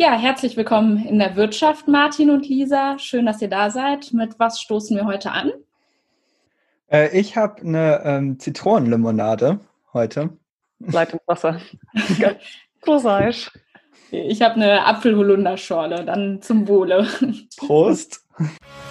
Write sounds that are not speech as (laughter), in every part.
Ja, herzlich willkommen in der Wirtschaft, Martin und Lisa. Schön, dass ihr da seid. Mit was stoßen wir heute an? Äh, ich habe eine ähm, Zitronenlimonade heute. Leitungswasser. (laughs) Großartig. Ich habe eine Apfelholunderschorle, dann zum Wohle. Prost. (laughs)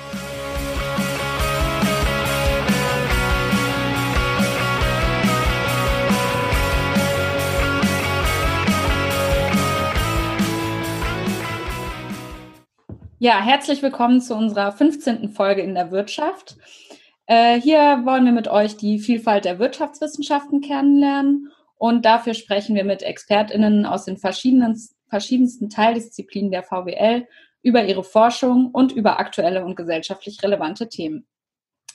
Ja, herzlich willkommen zu unserer 15. Folge in der Wirtschaft. Äh, hier wollen wir mit euch die Vielfalt der Wirtschaftswissenschaften kennenlernen und dafür sprechen wir mit ExpertInnen aus den verschiedenen, verschiedensten Teildisziplinen der VWL über ihre Forschung und über aktuelle und gesellschaftlich relevante Themen.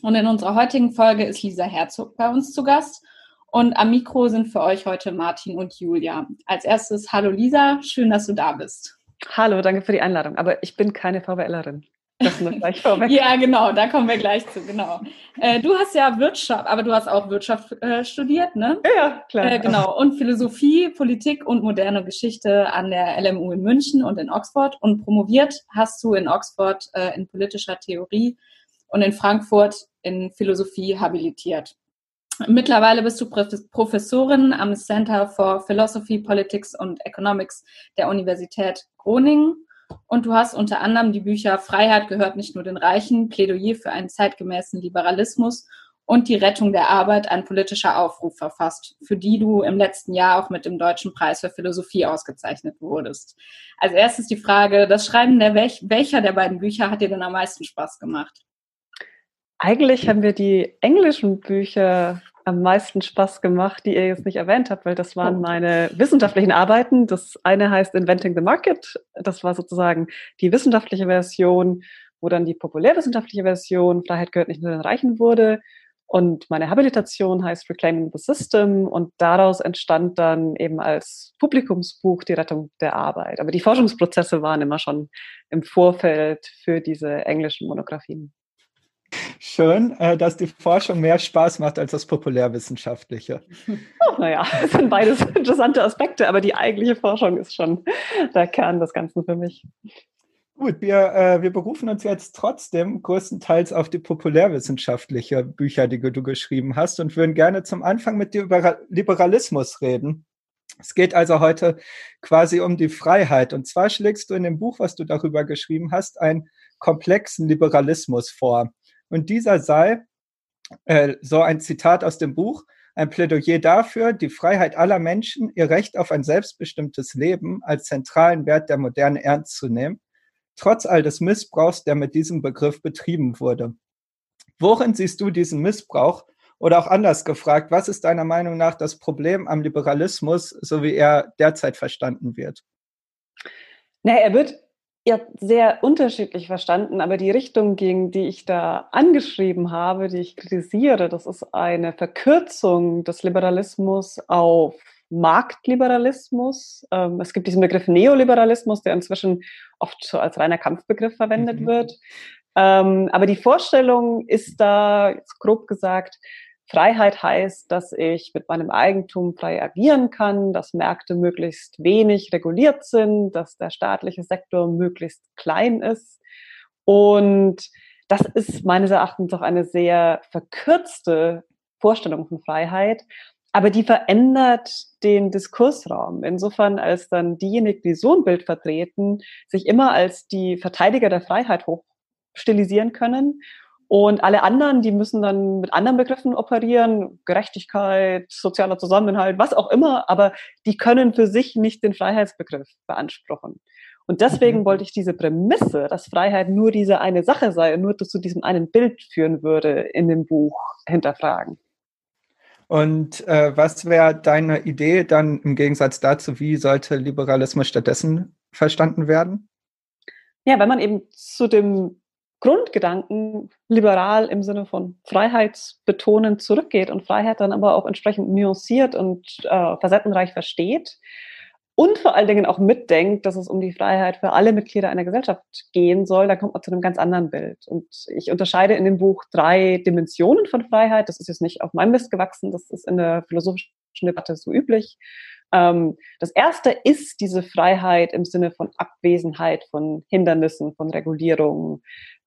Und in unserer heutigen Folge ist Lisa Herzog bei uns zu Gast. Und am Mikro sind für euch heute Martin und Julia. Als erstes, hallo Lisa, schön, dass du da bist. Hallo, danke für die Einladung. Aber ich bin keine VWLerin. Das nur gleich (laughs) vorweg. ja, genau, da kommen wir gleich zu, genau. Äh, du hast ja Wirtschaft, aber du hast auch Wirtschaft äh, studiert, ne? Ja, klar. Äh, genau, und Philosophie, Politik und moderne Geschichte an der LMU in München und in Oxford. Und promoviert hast du in Oxford äh, in politischer Theorie und in Frankfurt in Philosophie habilitiert. Mittlerweile bist du Professorin am Center for Philosophy, Politics and Economics der Universität Groningen. Und du hast unter anderem die Bücher Freiheit gehört nicht nur den Reichen, Plädoyer für einen zeitgemäßen Liberalismus und die Rettung der Arbeit, ein politischer Aufruf verfasst, für die du im letzten Jahr auch mit dem Deutschen Preis für Philosophie ausgezeichnet wurdest. Als erstes die Frage, das Schreiben der Welch welcher der beiden Bücher hat dir denn am meisten Spaß gemacht? Eigentlich haben wir die englischen Bücher am meisten Spaß gemacht, die ihr jetzt nicht erwähnt habt, weil das waren oh. meine wissenschaftlichen Arbeiten. Das eine heißt Inventing the Market. Das war sozusagen die wissenschaftliche Version, wo dann die populärwissenschaftliche Version Freiheit gehört nicht nur den Reichen wurde. Und meine Habilitation heißt Reclaiming the System und daraus entstand dann eben als Publikumsbuch die Rettung der Arbeit. Aber die Forschungsprozesse waren immer schon im Vorfeld für diese englischen Monographien. Schön, äh, dass die Forschung mehr Spaß macht als das Populärwissenschaftliche. (laughs) Oh, naja, das sind beides (laughs) interessante Aspekte, aber die eigentliche Forschung ist schon der Kern des Ganzen für mich. Gut, wir, äh, wir berufen uns jetzt trotzdem größtenteils auf die populärwissenschaftliche Bücher, die du geschrieben hast und würden gerne zum Anfang mit dir über Liberalismus reden. Es geht also heute quasi um die Freiheit. Und zwar schlägst du in dem Buch, was du darüber geschrieben hast, einen komplexen Liberalismus vor. Und dieser sei, äh, so ein Zitat aus dem Buch, ein Plädoyer dafür, die Freiheit aller Menschen, ihr Recht auf ein selbstbestimmtes Leben als zentralen Wert der Moderne ernst zu nehmen, trotz all des Missbrauchs, der mit diesem Begriff betrieben wurde. Worin siehst du diesen Missbrauch? Oder auch anders gefragt, was ist deiner Meinung nach das Problem am Liberalismus, so wie er derzeit verstanden wird? Na, er wird ja sehr unterschiedlich verstanden, aber die Richtung, gegen die ich da angeschrieben habe, die ich kritisiere, das ist eine Verkürzung des Liberalismus auf Marktliberalismus. Ähm, es gibt diesen Begriff Neoliberalismus, der inzwischen oft so als reiner Kampfbegriff verwendet mhm. wird. Ähm, aber die Vorstellung ist da, grob gesagt, Freiheit heißt, dass ich mit meinem Eigentum frei agieren kann, dass Märkte möglichst wenig reguliert sind, dass der staatliche Sektor möglichst klein ist. Und das ist meines Erachtens doch eine sehr verkürzte Vorstellung von Freiheit, aber die verändert den Diskursraum. Insofern, als dann diejenigen, die so ein Bild vertreten, sich immer als die Verteidiger der Freiheit hochstilisieren können und alle anderen, die müssen dann mit anderen Begriffen operieren, Gerechtigkeit, sozialer Zusammenhalt, was auch immer, aber die können für sich nicht den Freiheitsbegriff beanspruchen. Und deswegen mhm. wollte ich diese Prämisse, dass Freiheit nur diese eine Sache sei und nur zu diesem einen Bild führen würde, in dem Buch hinterfragen. Und äh, was wäre deine Idee dann im Gegensatz dazu, wie sollte Liberalismus stattdessen verstanden werden? Ja, wenn man eben zu dem Grundgedanken liberal im Sinne von freiheitsbetonend zurückgeht und Freiheit dann aber auch entsprechend nuanciert und äh, facettenreich versteht und vor allen Dingen auch mitdenkt, dass es um die Freiheit für alle Mitglieder einer Gesellschaft gehen soll, dann kommt man zu einem ganz anderen Bild. Und ich unterscheide in dem Buch drei Dimensionen von Freiheit. Das ist jetzt nicht auf meinem Mist gewachsen, das ist in der philosophischen Debatte so üblich. Ähm, das erste ist diese Freiheit im Sinne von Abwesenheit von Hindernissen, von Regulierungen,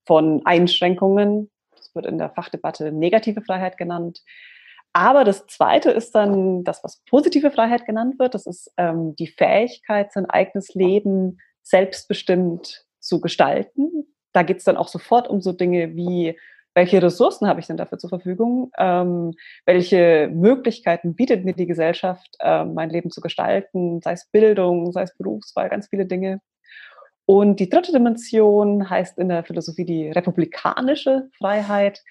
von Einschränkungen. Das wird in der Fachdebatte negative Freiheit genannt. Aber das Zweite ist dann das, was positive Freiheit genannt wird. Das ist ähm, die Fähigkeit, sein eigenes Leben selbstbestimmt zu gestalten. Da geht es dann auch sofort um so Dinge wie, welche Ressourcen habe ich denn dafür zur Verfügung? Ähm, welche Möglichkeiten bietet mir die Gesellschaft, äh, mein Leben zu gestalten, sei es Bildung, sei es Berufswahl, ganz viele Dinge. Und die dritte Dimension heißt in der Philosophie die republikanische Freiheit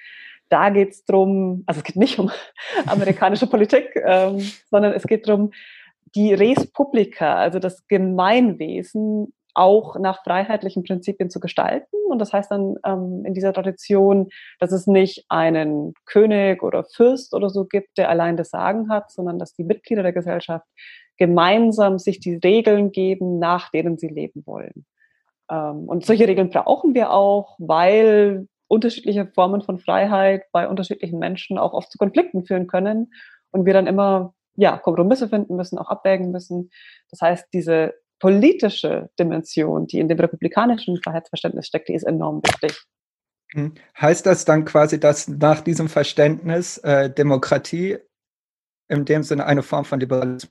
da geht es darum, also es geht nicht um (laughs) amerikanische Politik, ähm, sondern es geht darum, die Res Publica, also das Gemeinwesen, auch nach freiheitlichen Prinzipien zu gestalten. Und das heißt dann ähm, in dieser Tradition, dass es nicht einen König oder Fürst oder so gibt, der allein das Sagen hat, sondern dass die Mitglieder der Gesellschaft gemeinsam sich die Regeln geben, nach denen sie leben wollen. Ähm, und solche Regeln brauchen wir auch, weil unterschiedliche Formen von Freiheit bei unterschiedlichen Menschen auch oft zu Konflikten führen können und wir dann immer ja, Kompromisse finden müssen, auch abwägen müssen. Das heißt, diese politische Dimension, die in dem republikanischen Freiheitsverständnis steckt, die ist enorm wichtig. Hm. Heißt das dann quasi, dass nach diesem Verständnis äh, Demokratie in dem Sinne eine Form von Liberalismus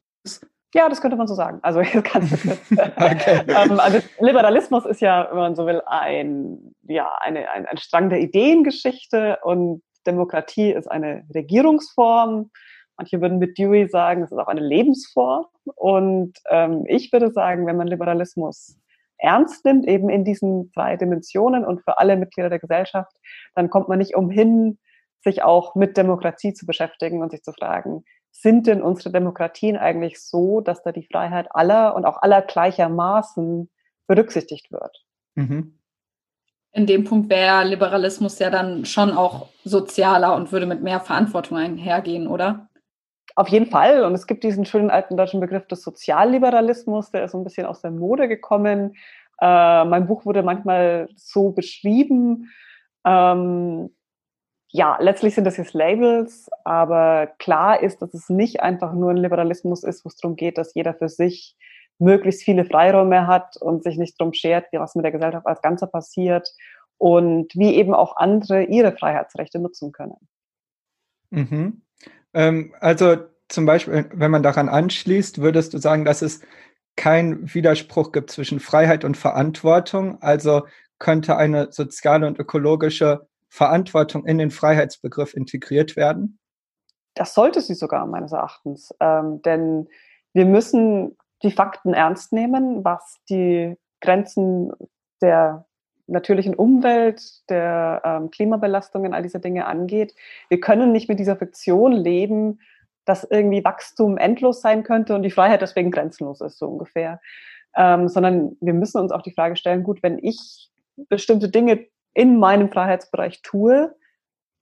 ja, das könnte man so sagen. Also (laughs) ganz (laughs) okay. ähm, also Liberalismus ist ja, wenn man so will, ein, ja, eine, ein, ein Strang der Ideengeschichte und Demokratie ist eine Regierungsform. Manche würden mit Dewey sagen, es ist auch eine Lebensform. Und ähm, ich würde sagen, wenn man Liberalismus ernst nimmt, eben in diesen drei Dimensionen und für alle Mitglieder der Gesellschaft, dann kommt man nicht umhin, sich auch mit Demokratie zu beschäftigen und sich zu fragen, sind denn unsere Demokratien eigentlich so, dass da die Freiheit aller und auch aller gleichermaßen berücksichtigt wird? Mhm. In dem Punkt wäre Liberalismus ja dann schon auch sozialer und würde mit mehr Verantwortung einhergehen, oder? Auf jeden Fall. Und es gibt diesen schönen alten deutschen Begriff des Sozialliberalismus, der ist so ein bisschen aus der Mode gekommen. Äh, mein Buch wurde manchmal so beschrieben. Ähm, ja, letztlich sind das jetzt Labels, aber klar ist, dass es nicht einfach nur ein Liberalismus ist, wo es darum geht, dass jeder für sich möglichst viele Freiräume hat und sich nicht darum schert, was mit der Gesellschaft als Ganzer passiert und wie eben auch andere ihre Freiheitsrechte nutzen können. Mhm. Ähm, also zum Beispiel, wenn man daran anschließt, würdest du sagen, dass es keinen Widerspruch gibt zwischen Freiheit und Verantwortung. Also könnte eine soziale und ökologische Verantwortung in den Freiheitsbegriff integriert werden? Das sollte sie sogar meines Erachtens, ähm, denn wir müssen die Fakten ernst nehmen, was die Grenzen der natürlichen Umwelt, der ähm, Klimabelastungen, all diese Dinge angeht. Wir können nicht mit dieser Fiktion leben, dass irgendwie Wachstum endlos sein könnte und die Freiheit deswegen grenzenlos ist, so ungefähr. Ähm, sondern wir müssen uns auch die Frage stellen, gut, wenn ich bestimmte Dinge in meinem Freiheitsbereich tue,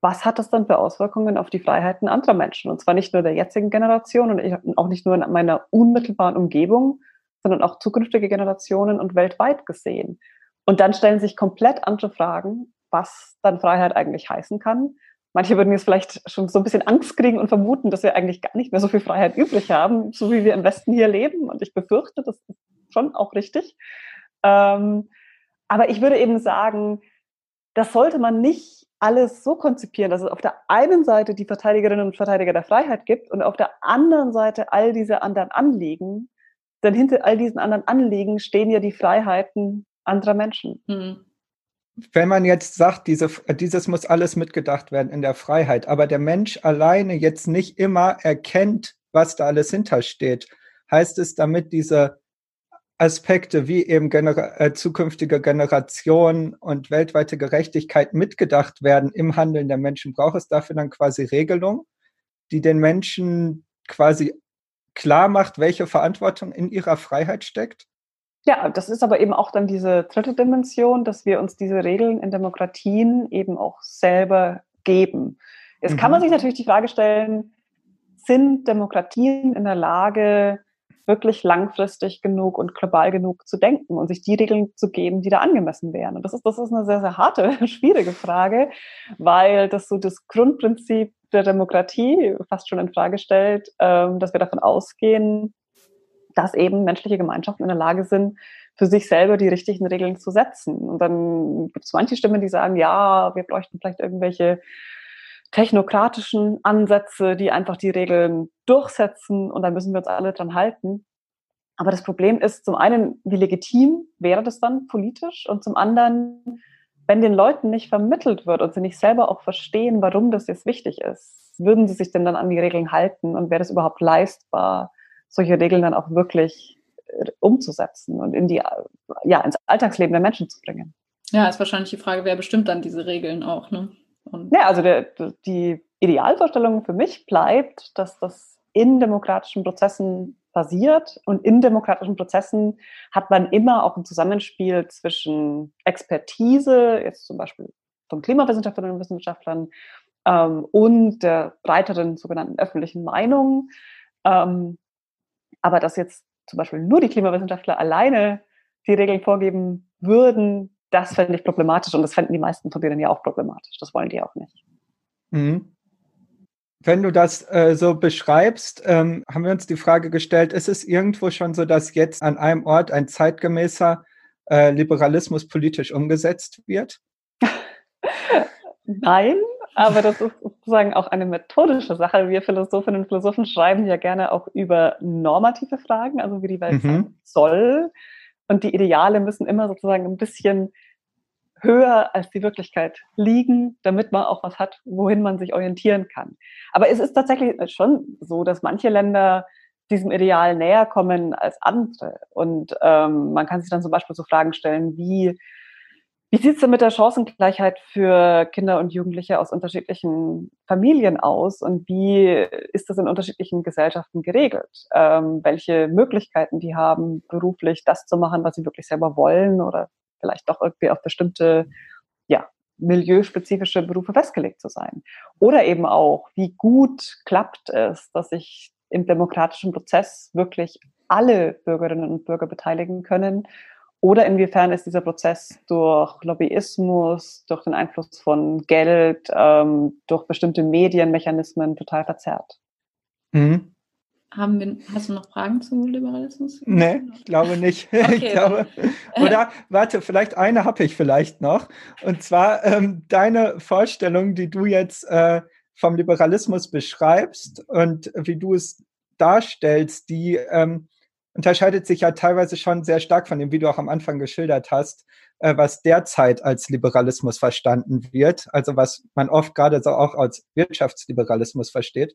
was hat das dann für Auswirkungen auf die Freiheiten anderer Menschen? Und zwar nicht nur der jetzigen Generation und auch nicht nur in meiner unmittelbaren Umgebung, sondern auch zukünftige Generationen und weltweit gesehen. Und dann stellen sich komplett andere Fragen, was dann Freiheit eigentlich heißen kann. Manche würden jetzt vielleicht schon so ein bisschen Angst kriegen und vermuten, dass wir eigentlich gar nicht mehr so viel Freiheit übrig haben, so wie wir im Westen hier leben. Und ich befürchte, das ist schon auch richtig. Ähm, aber ich würde eben sagen, das sollte man nicht alles so konzipieren, dass es auf der einen Seite die Verteidigerinnen und Verteidiger der Freiheit gibt und auf der anderen Seite all diese anderen Anliegen. Denn hinter all diesen anderen Anliegen stehen ja die Freiheiten anderer Menschen. Mhm. Wenn man jetzt sagt, diese, dieses muss alles mitgedacht werden in der Freiheit, aber der Mensch alleine jetzt nicht immer erkennt, was da alles hintersteht, heißt es damit, diese Aspekte wie eben Gener äh, zukünftige Generationen und weltweite Gerechtigkeit mitgedacht werden im Handeln der Menschen, braucht es dafür dann quasi Regelungen, die den Menschen quasi klar macht, welche Verantwortung in ihrer Freiheit steckt? Ja, das ist aber eben auch dann diese dritte Dimension, dass wir uns diese Regeln in Demokratien eben auch selber geben. Jetzt mhm. kann man mhm. sich natürlich die Frage stellen, sind Demokratien in der Lage, wirklich langfristig genug und global genug zu denken und sich die Regeln zu geben, die da angemessen wären. Und das ist, das ist eine sehr, sehr harte, (laughs) schwierige Frage, weil das so das Grundprinzip der Demokratie fast schon in Frage stellt, ähm, dass wir davon ausgehen, dass eben menschliche Gemeinschaften in der Lage sind, für sich selber die richtigen Regeln zu setzen. Und dann gibt es manche Stimmen, die sagen, ja, wir bräuchten vielleicht irgendwelche technokratischen Ansätze, die einfach die Regeln durchsetzen und dann müssen wir uns alle dran halten. Aber das Problem ist zum einen, wie legitim wäre das dann politisch und zum anderen, wenn den Leuten nicht vermittelt wird und sie nicht selber auch verstehen, warum das jetzt wichtig ist, würden sie sich denn dann an die Regeln halten und wäre das überhaupt leistbar, solche Regeln dann auch wirklich äh, umzusetzen und in die, ja, ins Alltagsleben der Menschen zu bringen? Ja, ist wahrscheinlich die Frage, wer bestimmt dann diese Regeln auch, ne? Und ja, also der, die Idealvorstellung für mich bleibt, dass das in demokratischen Prozessen passiert und in demokratischen Prozessen hat man immer auch ein Zusammenspiel zwischen Expertise, jetzt zum Beispiel von Klimawissenschaftlerinnen und Wissenschaftlern ähm, und der breiteren sogenannten öffentlichen Meinung. Ähm, aber dass jetzt zum Beispiel nur die Klimawissenschaftler alleine die Regeln vorgeben würden, das fände ich problematisch und das fänden die meisten von denen ja auch problematisch. Das wollen die auch nicht. Mhm. Wenn du das äh, so beschreibst, ähm, haben wir uns die Frage gestellt, ist es irgendwo schon so, dass jetzt an einem Ort ein zeitgemäßer äh, Liberalismus politisch umgesetzt wird? (laughs) Nein, aber das ist sozusagen auch eine methodische Sache. Wir Philosophinnen und Philosophen schreiben ja gerne auch über normative Fragen, also wie die Welt mhm. sein soll. Und die Ideale müssen immer sozusagen ein bisschen höher als die Wirklichkeit liegen, damit man auch was hat, wohin man sich orientieren kann. Aber es ist tatsächlich schon so, dass manche Länder diesem Ideal näher kommen als andere. Und ähm, man kann sich dann zum Beispiel so Fragen stellen, wie, wie sieht es denn mit der Chancengleichheit für Kinder und Jugendliche aus unterschiedlichen Familien aus und wie ist das in unterschiedlichen Gesellschaften geregelt? Ähm, welche Möglichkeiten die haben, beruflich das zu machen, was sie wirklich selber wollen oder vielleicht doch irgendwie auf bestimmte, ja, milieuspezifische Berufe festgelegt zu sein. Oder eben auch, wie gut klappt es, dass sich im demokratischen Prozess wirklich alle Bürgerinnen und Bürger beteiligen können oder inwiefern ist dieser Prozess durch Lobbyismus, durch den Einfluss von Geld, ähm, durch bestimmte Medienmechanismen total verzerrt? Mhm. Haben wir, hast du noch Fragen zu Liberalismus? Nee, ich glaube nicht. (laughs) Okay, ich glaube, oder warte, vielleicht eine habe ich vielleicht noch. Und zwar ähm, deine Vorstellung, die du jetzt äh, vom Liberalismus beschreibst und wie du es darstellst, die ähm, unterscheidet sich ja teilweise schon sehr stark von dem, wie du auch am Anfang geschildert hast, äh, was derzeit als Liberalismus verstanden wird, also was man oft gerade so auch als Wirtschaftsliberalismus versteht.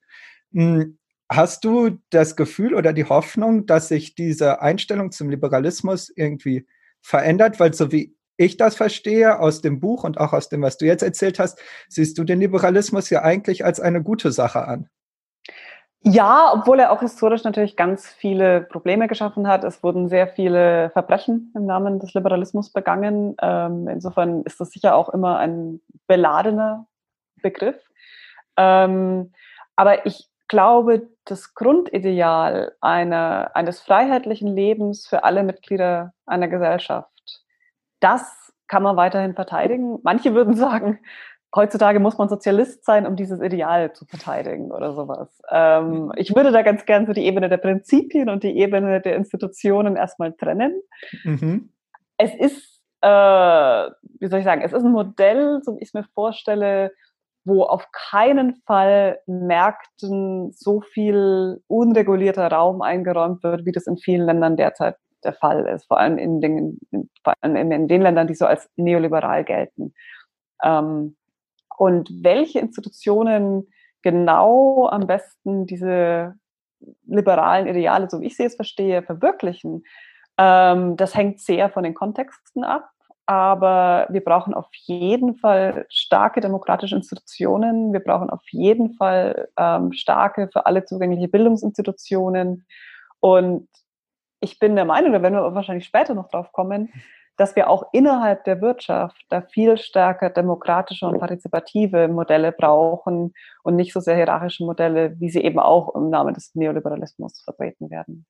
Hm, hast du das Gefühl oder die Hoffnung, dass sich diese Einstellung zum Liberalismus irgendwie verändert? Weil so wie ich das verstehe aus dem Buch und auch aus dem, was du jetzt erzählt hast, siehst du den Liberalismus ja eigentlich als eine gute Sache an. Ja, obwohl er auch historisch natürlich ganz viele Probleme geschaffen hat. Es wurden sehr viele Verbrechen im Namen des Liberalismus begangen. Ähm, insofern ist das sicher auch immer ein beladener Begriff. Ähm, aber ich glaube, das Grundideal einer, eines freiheitlichen Lebens für alle Mitglieder einer Gesellschaft, das kann man weiterhin verteidigen. Manche würden sagen, heutzutage muss man Sozialist sein, um dieses Ideal zu verteidigen oder sowas. Ähm, ich würde da ganz gern so die Ebene der Prinzipien und die Ebene der Institutionen erstmal trennen. Mhm. Es ist, äh, wie soll ich sagen, es ist ein Modell, so wie ich es mir vorstelle, wo auf keinen Fall Märkten so viel unregulierter Raum eingeräumt wird, wie das in vielen Ländern derzeit der Fall ist, vor allem in den, vor allem in den Ländern, die so als neoliberal gelten. Ähm, und welche Institutionen genau am besten diese liberalen Ideale, so wie ich sie jetzt verstehe, verwirklichen, ähm, das hängt sehr von den Kontexten ab. Aber wir brauchen auf jeden Fall starke demokratische Institutionen. Wir brauchen auf jeden Fall ähm, starke, für alle zugängliche Bildungsinstitutionen. Und ich bin der Meinung, da werden wir wahrscheinlich später noch drauf kommen, dass wir auch innerhalb der Wirtschaft da viel stärker demokratische und partizipative Modelle brauchen und nicht so sehr hierarchische Modelle, wie sie eben auch im Namen des Neoliberalismus vertreten werden.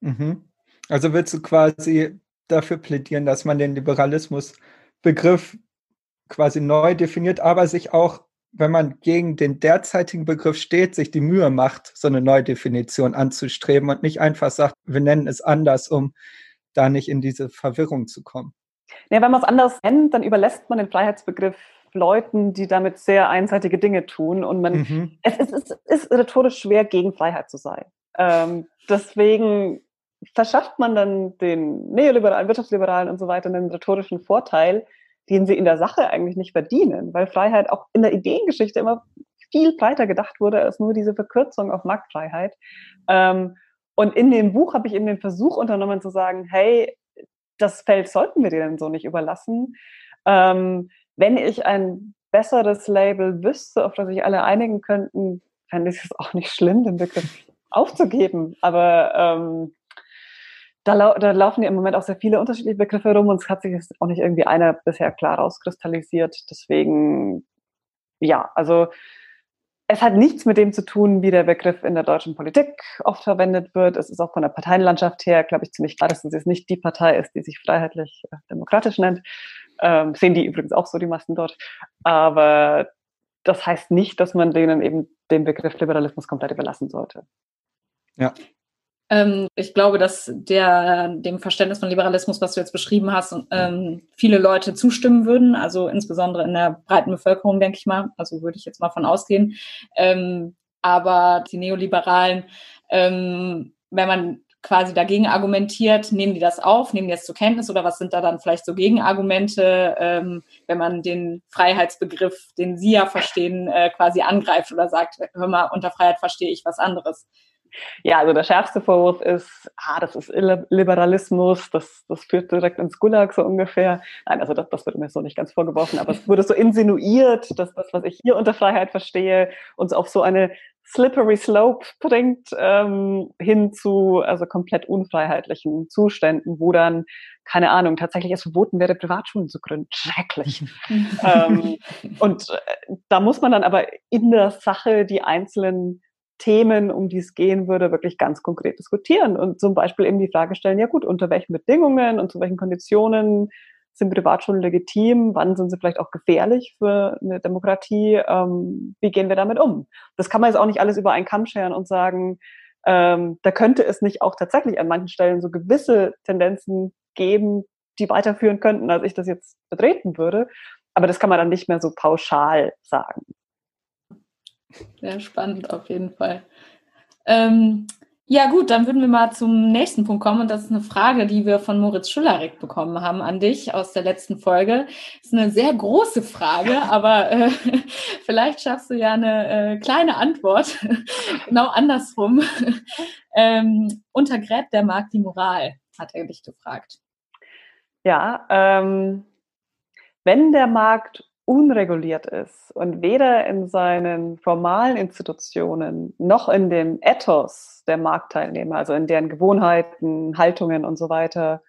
Mhm. Also willst du quasi dafür plädieren, dass man den Liberalismusbegriff quasi neu definiert, aber sich auch wenn man gegen den derzeitigen Begriff steht, sich die Mühe macht, so eine Neudefinition anzustreben und nicht einfach sagt, wir nennen es anders, um da nicht in diese Verwirrung zu kommen. Ja, wenn man es anders nennt, dann überlässt man den Freiheitsbegriff Leuten, die damit sehr einseitige Dinge tun. Und man, mhm. es, ist, es, ist, rhetorisch schwer, gegen Freiheit zu sein. Ähm, deswegen verschafft man dann den Neoliberalen, Wirtschaftsliberalen und so weiter einen rhetorischen Vorteil, den sie in der Sache eigentlich nicht verdienen, weil Freiheit auch in der Ideengeschichte immer viel breiter gedacht wurde als nur diese Verkürzung auf Marktfreiheit. Ähm, und in dem Buch habe ich eben den Versuch unternommen zu sagen, hey, das Feld sollten wir denen so nicht überlassen. Ähm, wenn ich ein besseres Label wüsste, auf das sich alle einigen könnten, fände ich es auch nicht schlimm, den Begriff aufzugeben. Aber ähm, da, lau da, laufen ja im Moment auch sehr viele unterschiedliche Begriffe rum und es hat sich jetzt auch nicht irgendwie einer bisher klar rauskristallisiert. Deswegen, ja, also es hat nichts mit dem zu tun, wie der Begriff in der deutschen Politik oft verwendet wird. Es ist auch von der Parteienlandschaft her, glaube ich, ziemlich klar, dass es jetzt nicht die Partei ist, die sich freiheitlich-demokratisch äh, nennt. Ähm, sehen die übrigens auch so, die Massen dort. Aber das heißt nicht, dass man denen eben den Begriff Liberalismus komplett überlassen sollte. Ja. Ähm, ich glaube, dass der, dem Verständnis von Liberalismus, was du jetzt beschrieben hast, ähm, viele Leute zustimmen würden. Also insbesondere in der breiten Bevölkerung, denke ich mal. Also würde ich jetzt mal von ausgehen. Ähm, aber die Neoliberalen, wenn man quasi dagegen argumentiert, nehmen die das auf, nehmen die das zur Kenntnis oder was sind da dann vielleicht so Gegenargumente, wenn man den Freiheitsbegriff, den Sie ja verstehen, äh, quasi angreift oder sagt, hör mal, unter Freiheit verstehe ich was anderes. Ja, also der schärfste Vorwurf ist, ah, das ist Liberalismus, das, das führt direkt ins Gulag so ungefähr. Nein, also das, das wird mir so nicht ganz vorgeworfen, aber es wurde so insinuiert, dass das, was ich hier unter Freiheit verstehe, uns auf so eine slippery slope bringt ähm, hin zu also komplett unfreiheitlichen Zuständen, wo dann keine Ahnung tatsächlich es verboten wäre, Privatschulen zu gründen. Schrecklich. (laughs) ähm, und äh, da muss man dann aber in der Sache die einzelnen Themen, um die es gehen würde, wirklich ganz konkret diskutieren und zum Beispiel eben die Frage stellen, ja gut, unter welchen Bedingungen und zu welchen Konditionen sind Privatschulen legitim, wann sind sie vielleicht auch gefährlich für eine Demokratie, ähm, wie gehen wir damit um? Das kann man jetzt auch nicht alles über einen Kamm scheren und sagen, ähm, da könnte es nicht auch tatsächlich an manchen Stellen so gewisse Tendenzen geben, die weiterführen könnten, als ich das jetzt betreten würde. Aber das kann man dann nicht mehr so pauschal sagen. Sehr spannend auf jeden Fall. Ähm, ja gut, dann würden wir mal zum nächsten Punkt kommen und das ist eine Frage, die wir von Moritz Schullerek bekommen haben an dich aus der letzten Folge. Das ist eine sehr große Frage, aber äh, (laughs) vielleicht schaffst du ja eine äh, kleine Antwort, (laughs) genau andersrum. (laughs) ähm, untergräbt der Markt die Moral, hat er dich gefragt. Ja, ähm, wenn der Markt unreguliert ist und weder in seinen formalen Institutionen noch in dem Ethos der Marktteilnehmer, also in deren Gewohnheiten, Haltungen und so weiter,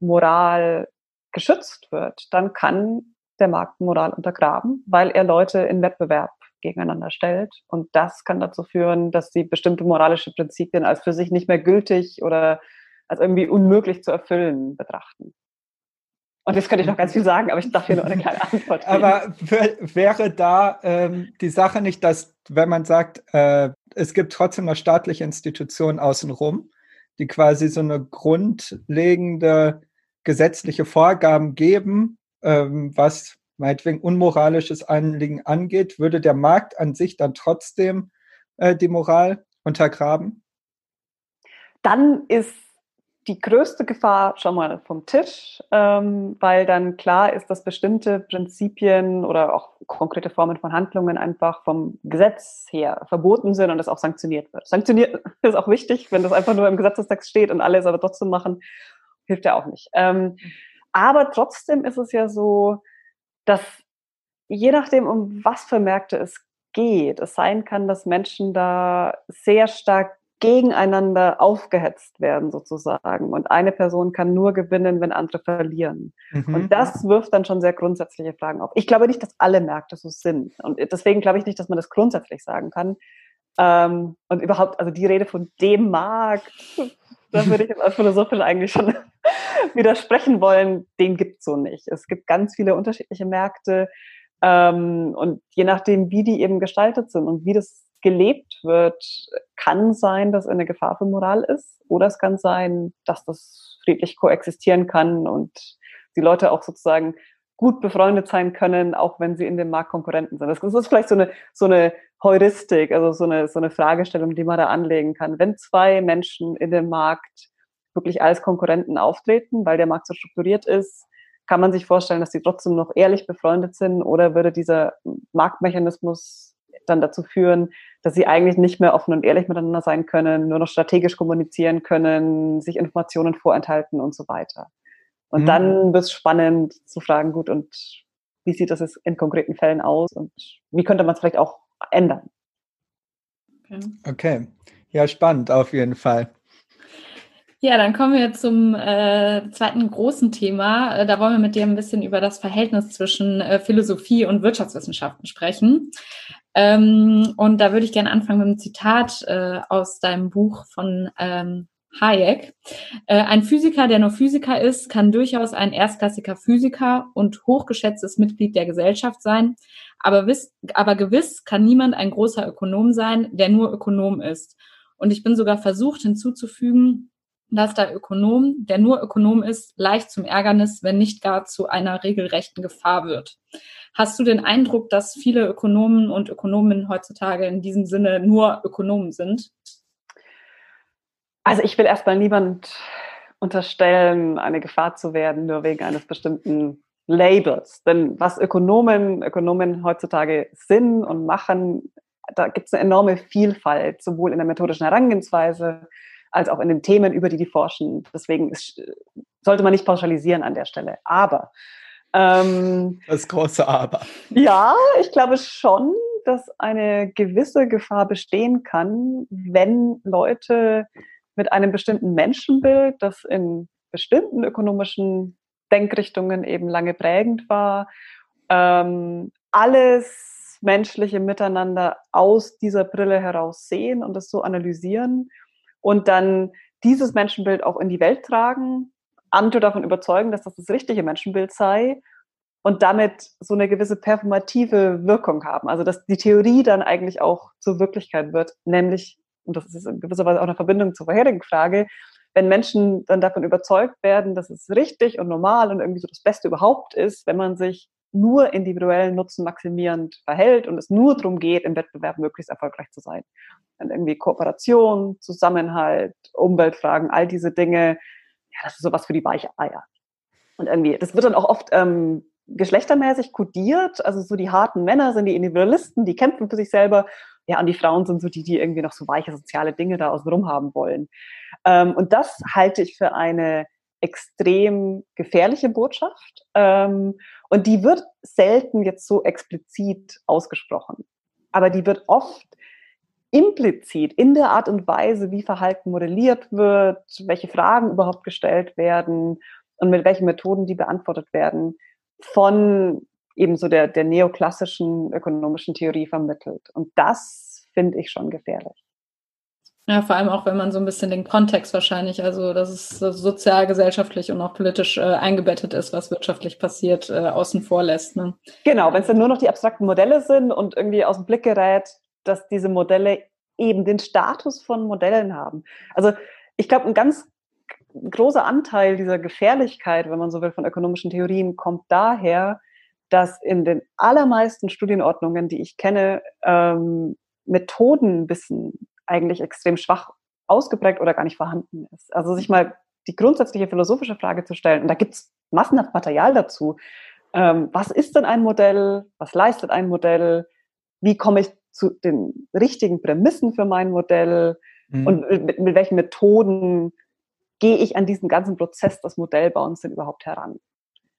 Moral geschützt wird, dann kann der Markt Moral untergraben, weil er Leute in Wettbewerb gegeneinander stellt. Und das kann dazu führen, dass sie bestimmte moralische Prinzipien als für sich nicht mehr gültig oder als irgendwie unmöglich zu erfüllen betrachten. Und jetzt könnte ich noch ganz viel sagen, aber ich darf hier nur eine kleine Antwort geben. Aber wäre da ähm, die Sache nicht, dass, wenn man sagt, äh, es gibt trotzdem noch staatliche Institutionen außenrum, die quasi so eine grundlegende gesetzliche Vorgaben geben, ähm, was meinetwegen unmoralisches Anliegen angeht, würde der Markt an sich dann trotzdem äh, die Moral untergraben? Dann ist die größte Gefahr schon mal vom Tisch, ähm, weil dann klar ist, dass bestimmte Prinzipien oder auch konkrete Formen von Handlungen einfach vom Gesetz her verboten sind und das auch sanktioniert wird. Sanktioniert (laughs) ist auch wichtig, wenn das einfach nur im Gesetzestext steht und alle es aber trotzdem machen, hilft ja auch nicht. Ähm, aber trotzdem ist es ja so, dass je nachdem, um was für Märkte es geht, es sein kann, dass Menschen da sehr stark gegeneinander aufgehetzt werden sozusagen. Und eine Person kann nur gewinnen, wenn andere verlieren. Mhm. Und das wirft dann schon sehr grundsätzliche Fragen auf. Ich glaube nicht, dass alle Märkte so sind. Und deswegen glaube ich nicht, dass man das grundsätzlich sagen kann. Ähm, und überhaupt, also die Rede von dem Markt, da würde ich jetzt als Philosophin eigentlich schon (laughs) widersprechen wollen, den gibt es so nicht. Es gibt ganz viele unterschiedliche Märkte. Ähm, und je nachdem, wie die eben gestaltet sind und wie das gelebt wird, kann sein, dass eine Gefahr für Moral ist. Oder es kann sein, dass das friedlich koexistieren kann und die Leute auch sozusagen gut befreundet sein können, auch wenn sie in dem Markt Konkurrenten sind. Das ist vielleicht so eine, so eine Heuristik, also so eine, so eine Fragestellung, die man da anlegen kann. Wenn zwei Menschen in dem Markt wirklich als Konkurrenten auftreten, weil der Markt so strukturiert ist, kann man sich vorstellen, dass sie trotzdem noch ehrlich befreundet sind oder würde dieser Marktmechanismus dann dazu führen, dass sie eigentlich nicht mehr offen und ehrlich miteinander sein können, nur noch strategisch kommunizieren können, sich Informationen vorenthalten und so weiter. Und mhm. dann wird es spannend zu fragen, gut, und wie sieht das in konkreten Fällen aus und wie könnte man es vielleicht auch ändern? Okay. okay. Ja, spannend auf jeden Fall. Ja, dann kommen wir zum äh, zweiten großen Thema. Äh, da wollen wir mit dir ein bisschen über das Verhältnis zwischen äh, Philosophie und Wirtschaftswissenschaften sprechen. Ähm, und da würde ich gerne anfangen mit einem Zitat äh, aus deinem Buch von ähm, Hayek. Äh, ein Physiker, der nur Physiker ist, kann durchaus ein erstklassiger Physiker und hochgeschätztes Mitglied der Gesellschaft sein. Aber, wiss, aber gewiss kann niemand ein großer Ökonom sein, der nur Ökonom ist. Und ich bin sogar versucht hinzuzufügen, dass der Ökonom, der nur Ökonom ist, leicht zum Ärgernis, wenn nicht gar zu einer regelrechten Gefahr wird. Hast du den Eindruck, dass viele Ökonomen und Ökonominnen heutzutage in diesem Sinne nur Ökonomen sind? Also ich will erstmal niemand unterstellen, eine Gefahr zu werden, nur wegen eines bestimmten Labels. Denn was Ökonomen, Ökonomen heutzutage sind und machen, da gibt es eine enorme Vielfalt, sowohl in der methodischen Herangehensweise, als auch in den Themen, über die die forschen. Deswegen ist, sollte man nicht pauschalisieren an der Stelle. Aber ähm, das große Aber. Ja, ich glaube schon, dass eine gewisse Gefahr bestehen kann, wenn Leute mit einem bestimmten Menschenbild, das in bestimmten ökonomischen Denkrichtungen eben lange prägend war, ähm, alles menschliche Miteinander aus dieser Brille heraus sehen und das so analysieren und dann dieses Menschenbild auch in die Welt tragen, andere davon überzeugen, dass das das richtige Menschenbild sei und damit so eine gewisse performative Wirkung haben. Also dass die Theorie dann eigentlich auch zur Wirklichkeit wird, nämlich, und das ist in gewisser Weise auch eine Verbindung zur vorherigen Frage, wenn Menschen dann davon überzeugt werden, dass es richtig und normal und irgendwie so das Beste überhaupt ist, wenn man sich nur individuellen Nutzen maximierend verhält und es nur darum geht, im Wettbewerb möglichst erfolgreich zu sein. Dann irgendwie Kooperation, Zusammenhalt, Umweltfragen, all diese Dinge, ja, das ist sowas für die weiche Eier. Und irgendwie, das wird dann auch oft ähm, geschlechtermäßig kodiert. Also so die harten Männer sind die Individualisten, die kämpfen für sich selber. Ja, und die Frauen sind so die, die irgendwie noch so weiche soziale Dinge da außenrum haben wollen. Ähm, und das halte ich für eine extrem gefährliche Botschaft. Ähm, und die wird selten jetzt so explizit ausgesprochen. Aber die wird oft implizit in der Art und Weise, wie Verhalten modelliert wird, welche Fragen überhaupt gestellt werden und mit welchen Methoden die beantwortet werden, von eben so der, der neoklassischen ökonomischen Theorie vermittelt. Und das finde ich schon gefährlich. Ja, vor allem auch, wenn man so ein bisschen den Kontext wahrscheinlich, also dass es sozial, gesellschaftlich und auch politisch äh, eingebettet ist, was wirtschaftlich passiert, äh, außen vor lässt. Ne? Genau, wenn es dann nur noch die abstrakten Modelle sind und irgendwie aus dem Blick gerät, dass diese Modelle eben den Status von Modellen haben. Also ich glaube, ein ganz großer Anteil dieser Gefährlichkeit, wenn man so will, von ökonomischen Theorien kommt daher, dass in den allermeisten Studienordnungen, die ich kenne, ähm, Methodenwissen eigentlich extrem schwach ausgeprägt oder gar nicht vorhanden ist. Also sich mal die grundsätzliche philosophische Frage zu stellen, und da gibt es massenhaft Material dazu. Ähm, was ist denn ein Modell? Was leistet ein Modell? Wie komme ich zu den richtigen Prämissen für mein Modell? Mhm. Und mit, mit, welchen Methoden gehe ich an diesen ganzen Prozess des Modellbauens denn überhaupt heran?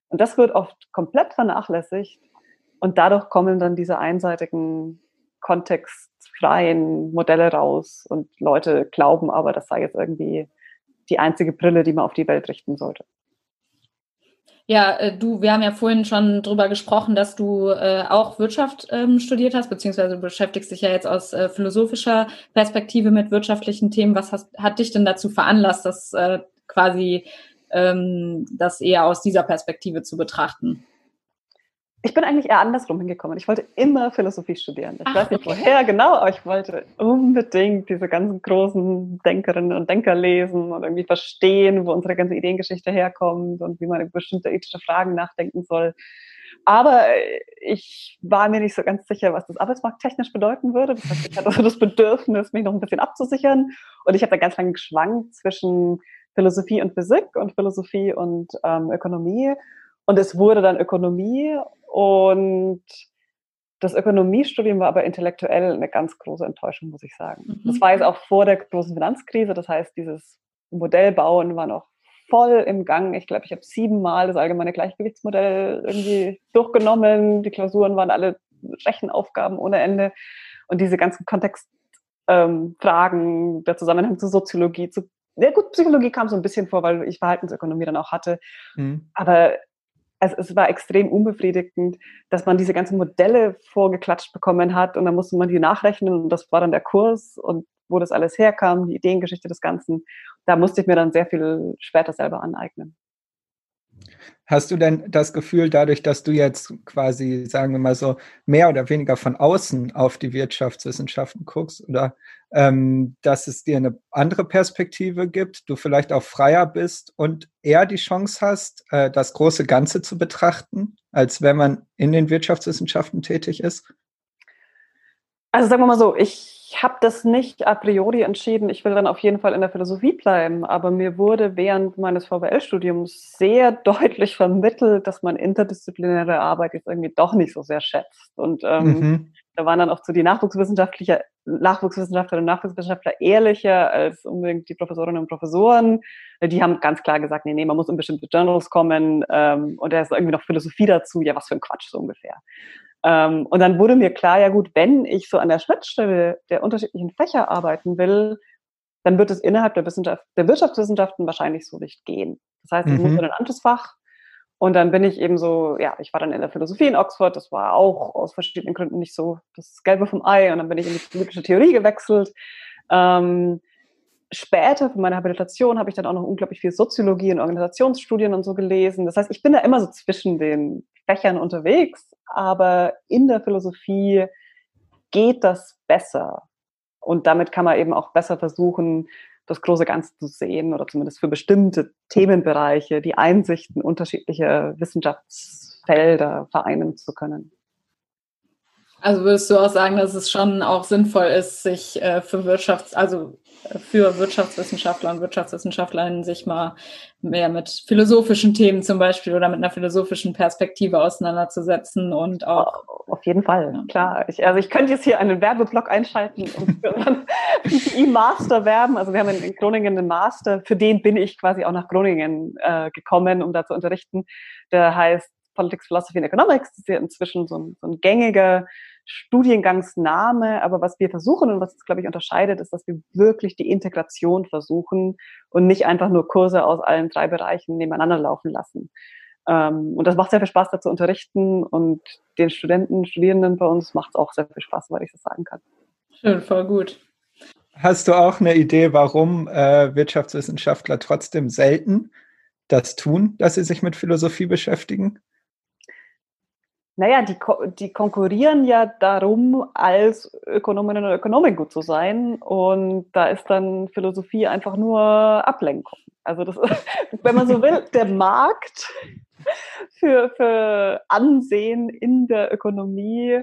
Und das wird oft komplett vernachlässigt. Und dadurch kommen dann diese einseitigen kontextfreien Modelle raus und Leute glauben aber, das sei jetzt irgendwie die einzige Brille, die man auf die Welt richten sollte. Ja, äh, du, wir haben ja vorhin schon drüber gesprochen, dass du äh, auch Wirtschaft ähm, studiert hast, beziehungsweise du beschäftigst dich ja jetzt aus äh, philosophischer Perspektive mit wirtschaftlichen Themen. Was hast, hat dich denn dazu veranlasst, das äh, quasi ähm, das eher aus dieser Perspektive zu betrachten? Ich bin eigentlich eher andersrum hingekommen. Ich wollte immer Philosophie studieren. Ich Ach, weiß nicht woher genau, aber ich wollte unbedingt diese ganzen großen Denkerinnen und Denker lesen und irgendwie verstehen, wo unsere ganze Ideengeschichte herkommt und wie man über bestimmte ethische Fragen nachdenken soll. Aber ich war mir nicht so ganz sicher, was das arbeitsmarkttechnisch bedeuten würde. Das heißt, ich hatte also das Bedürfnis, mich noch ein bisschen abzusichern. Und ich habe da ganz lange geschwankt zwischen Philosophie und Physik und Philosophie und ähm, Ökonomie. Und es wurde dann Ökonomie und das Ökonomiestudium war aber intellektuell eine ganz große Enttäuschung, muss ich sagen. Mhm. Das war jetzt auch vor der großen Finanzkrise. Das heißt, dieses Modellbauen war noch voll im Gang. Ich glaube, ich habe siebenmal das allgemeine Gleichgewichtsmodell irgendwie durchgenommen. Die Klausuren waren alle Rechenaufgaben ohne Ende. Und diese ganzen Kontextfragen, ähm, der Zusammenhang zur Soziologie, zu ja gut, Psychologie kam so ein bisschen vor, weil ich Verhaltensökonomie dann auch hatte. Mhm. Aber es, es war extrem unbefriedigend, dass man diese ganzen Modelle vorgeklatscht bekommen hat und dann musste man die nachrechnen und das war dann der Kurs und wo das alles herkam, die Ideengeschichte des Ganzen. Da musste ich mir dann sehr viel später selber aneignen. Hast du denn das Gefühl, dadurch, dass du jetzt quasi, sagen wir mal so, mehr oder weniger von außen auf die Wirtschaftswissenschaften guckst oder ähm, dass es dir eine andere Perspektive gibt, du vielleicht auch freier bist und eher die Chance hast, äh, das große Ganze zu betrachten, als wenn man in den Wirtschaftswissenschaften tätig ist? Also sagen wir mal so, ich ich habe das nicht a priori entschieden, ich will dann auf jeden Fall in der Philosophie bleiben, aber mir wurde während meines VWL-Studiums sehr (laughs) deutlich vermittelt, dass man interdisziplinäre Arbeit jetzt irgendwie doch nicht so sehr schätzt. Und ähm, mhm. da waren dann auch so die Nachwuchswissenschaftler, Nachwuchswissenschaftler und Nachwuchswissenschaftler ehrlicher als unbedingt die Professorinnen und Professoren. Die haben ganz klar gesagt, nee, nee, man muss in bestimmte Journals kommen ähm, und da ist irgendwie noch Philosophie dazu. Ja, was für ein Quatsch so ungefähr. Ähm, und dann wurde mir klar, ja gut, wenn ich so an der Schnittstelle der unterschiedlichen Fächer arbeiten will, dann wird es innerhalb der, Wissenschaft, der Wirtschaftswissenschaften wahrscheinlich so nicht gehen. Das heißt, ich mhm. muss in ein anderes Fach. Und dann bin ich eben so, ja, ich war dann in der Philosophie in Oxford, das war auch aus verschiedenen Gründen nicht so das Gelbe vom Ei. Und dann bin ich in die politische Theorie gewechselt. Ähm, später für meine Habilitation habe ich dann auch noch unglaublich viel Soziologie und Organisationsstudien und so gelesen. Das heißt, ich bin da immer so zwischen den Fächern unterwegs, aber in der Philosophie geht das besser. Und damit kann man eben auch besser versuchen, das große Ganze zu sehen oder zumindest für bestimmte Themenbereiche die Einsichten unterschiedlicher Wissenschaftsfelder vereinen zu können. Also würdest du auch sagen, dass es schon auch sinnvoll ist, sich äh, für Wirtschafts-, also äh, für Wirtschaftswissenschaftler und Wirtschaftswissenschaftlerinnen sich mal mehr mit philosophischen Themen zum Beispiel oder mit einer philosophischen Perspektive auseinanderzusetzen und auch. Auf jeden Fall, ja. klar. Ich, also ich könnte jetzt hier einen Werbeblock einschalten und für unseren PTI-Master (laughs) werben. Also wir haben in Groningen einen Master, für den bin ich quasi auch nach Groningen äh, gekommen, um da zu unterrichten. Der heißt Politics, Philosophy and Economics. Das ist ja inzwischen so ein, so ein gängiger Studiengangsname. Aber was wir versuchen und was es, glaube ich, unterscheidet, ist, dass wir wirklich die Integration versuchen und nicht einfach nur Kurse aus allen drei Bereichen nebeneinander laufen lassen. Ähm, und das macht sehr viel Spaß, da zu unterrichten. Und den Studenten, Studierenden bei uns macht es auch sehr viel Spaß, weil ich das sagen kann. Schön, voll gut. Hast du auch eine Idee, warum äh, Wirtschaftswissenschaftler trotzdem selten das tun, dass sie sich mit Philosophie beschäftigen? Naja, die, die konkurrieren ja darum, als Ökonominnen und Ökonomen gut zu sein. Und da ist dann Philosophie einfach nur Ablenkung. Also das, (laughs) wenn man so will, der Markt für, für Ansehen in der Ökonomie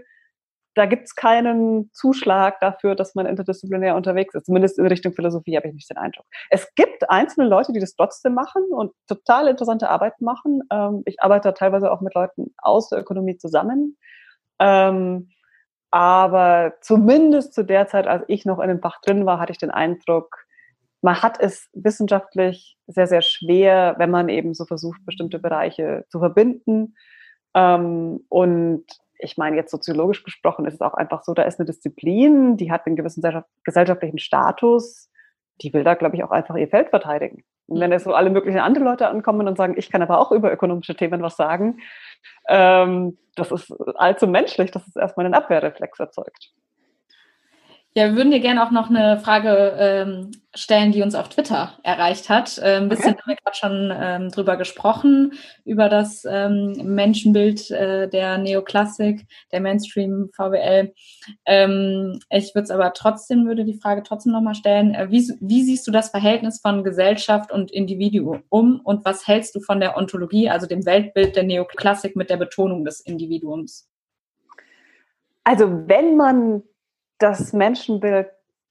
da gibt es keinen Zuschlag dafür, dass man interdisziplinär unterwegs ist. Zumindest in Richtung Philosophie habe ich nicht den Eindruck. Es gibt einzelne Leute, die das trotzdem machen und total interessante Arbeit machen. Ähm, ich arbeite teilweise auch mit Leuten aus der Ökonomie zusammen. Ähm, aber zumindest zu der Zeit, als ich noch in dem Fach drin war, hatte ich den Eindruck, man hat es wissenschaftlich sehr, sehr schwer, wenn man eben so versucht, bestimmte Bereiche zu verbinden. Ähm, und ich meine, jetzt soziologisch gesprochen ist es auch einfach so, da ist eine Disziplin, die hat einen gewissen gesellschaftlichen Status, die will da, glaube ich, auch einfach ihr Feld verteidigen. Und wenn jetzt so alle möglichen andere Leute ankommen und sagen, ich kann aber auch über ökonomische Themen was sagen, ähm, das ist allzu menschlich, dass es erstmal einen Abwehrreflex erzeugt. Ja, wir würden dir gerne auch noch eine Frage ähm, stellen, die uns auf Twitter erreicht hat. Äh, ein bisschen okay. haben wir gerade schon ähm, drüber gesprochen, über das ähm, Menschenbild äh, der Neoklassik, der Mainstream VWL. Ähm, ich würde es aber trotzdem, würde die Frage trotzdem nochmal stellen. Äh, wie, wie siehst du das Verhältnis von Gesellschaft und Individuum um und was hältst du von der Ontologie, also dem Weltbild der Neoklassik mit der Betonung des Individuums? Also wenn man das Menschenbild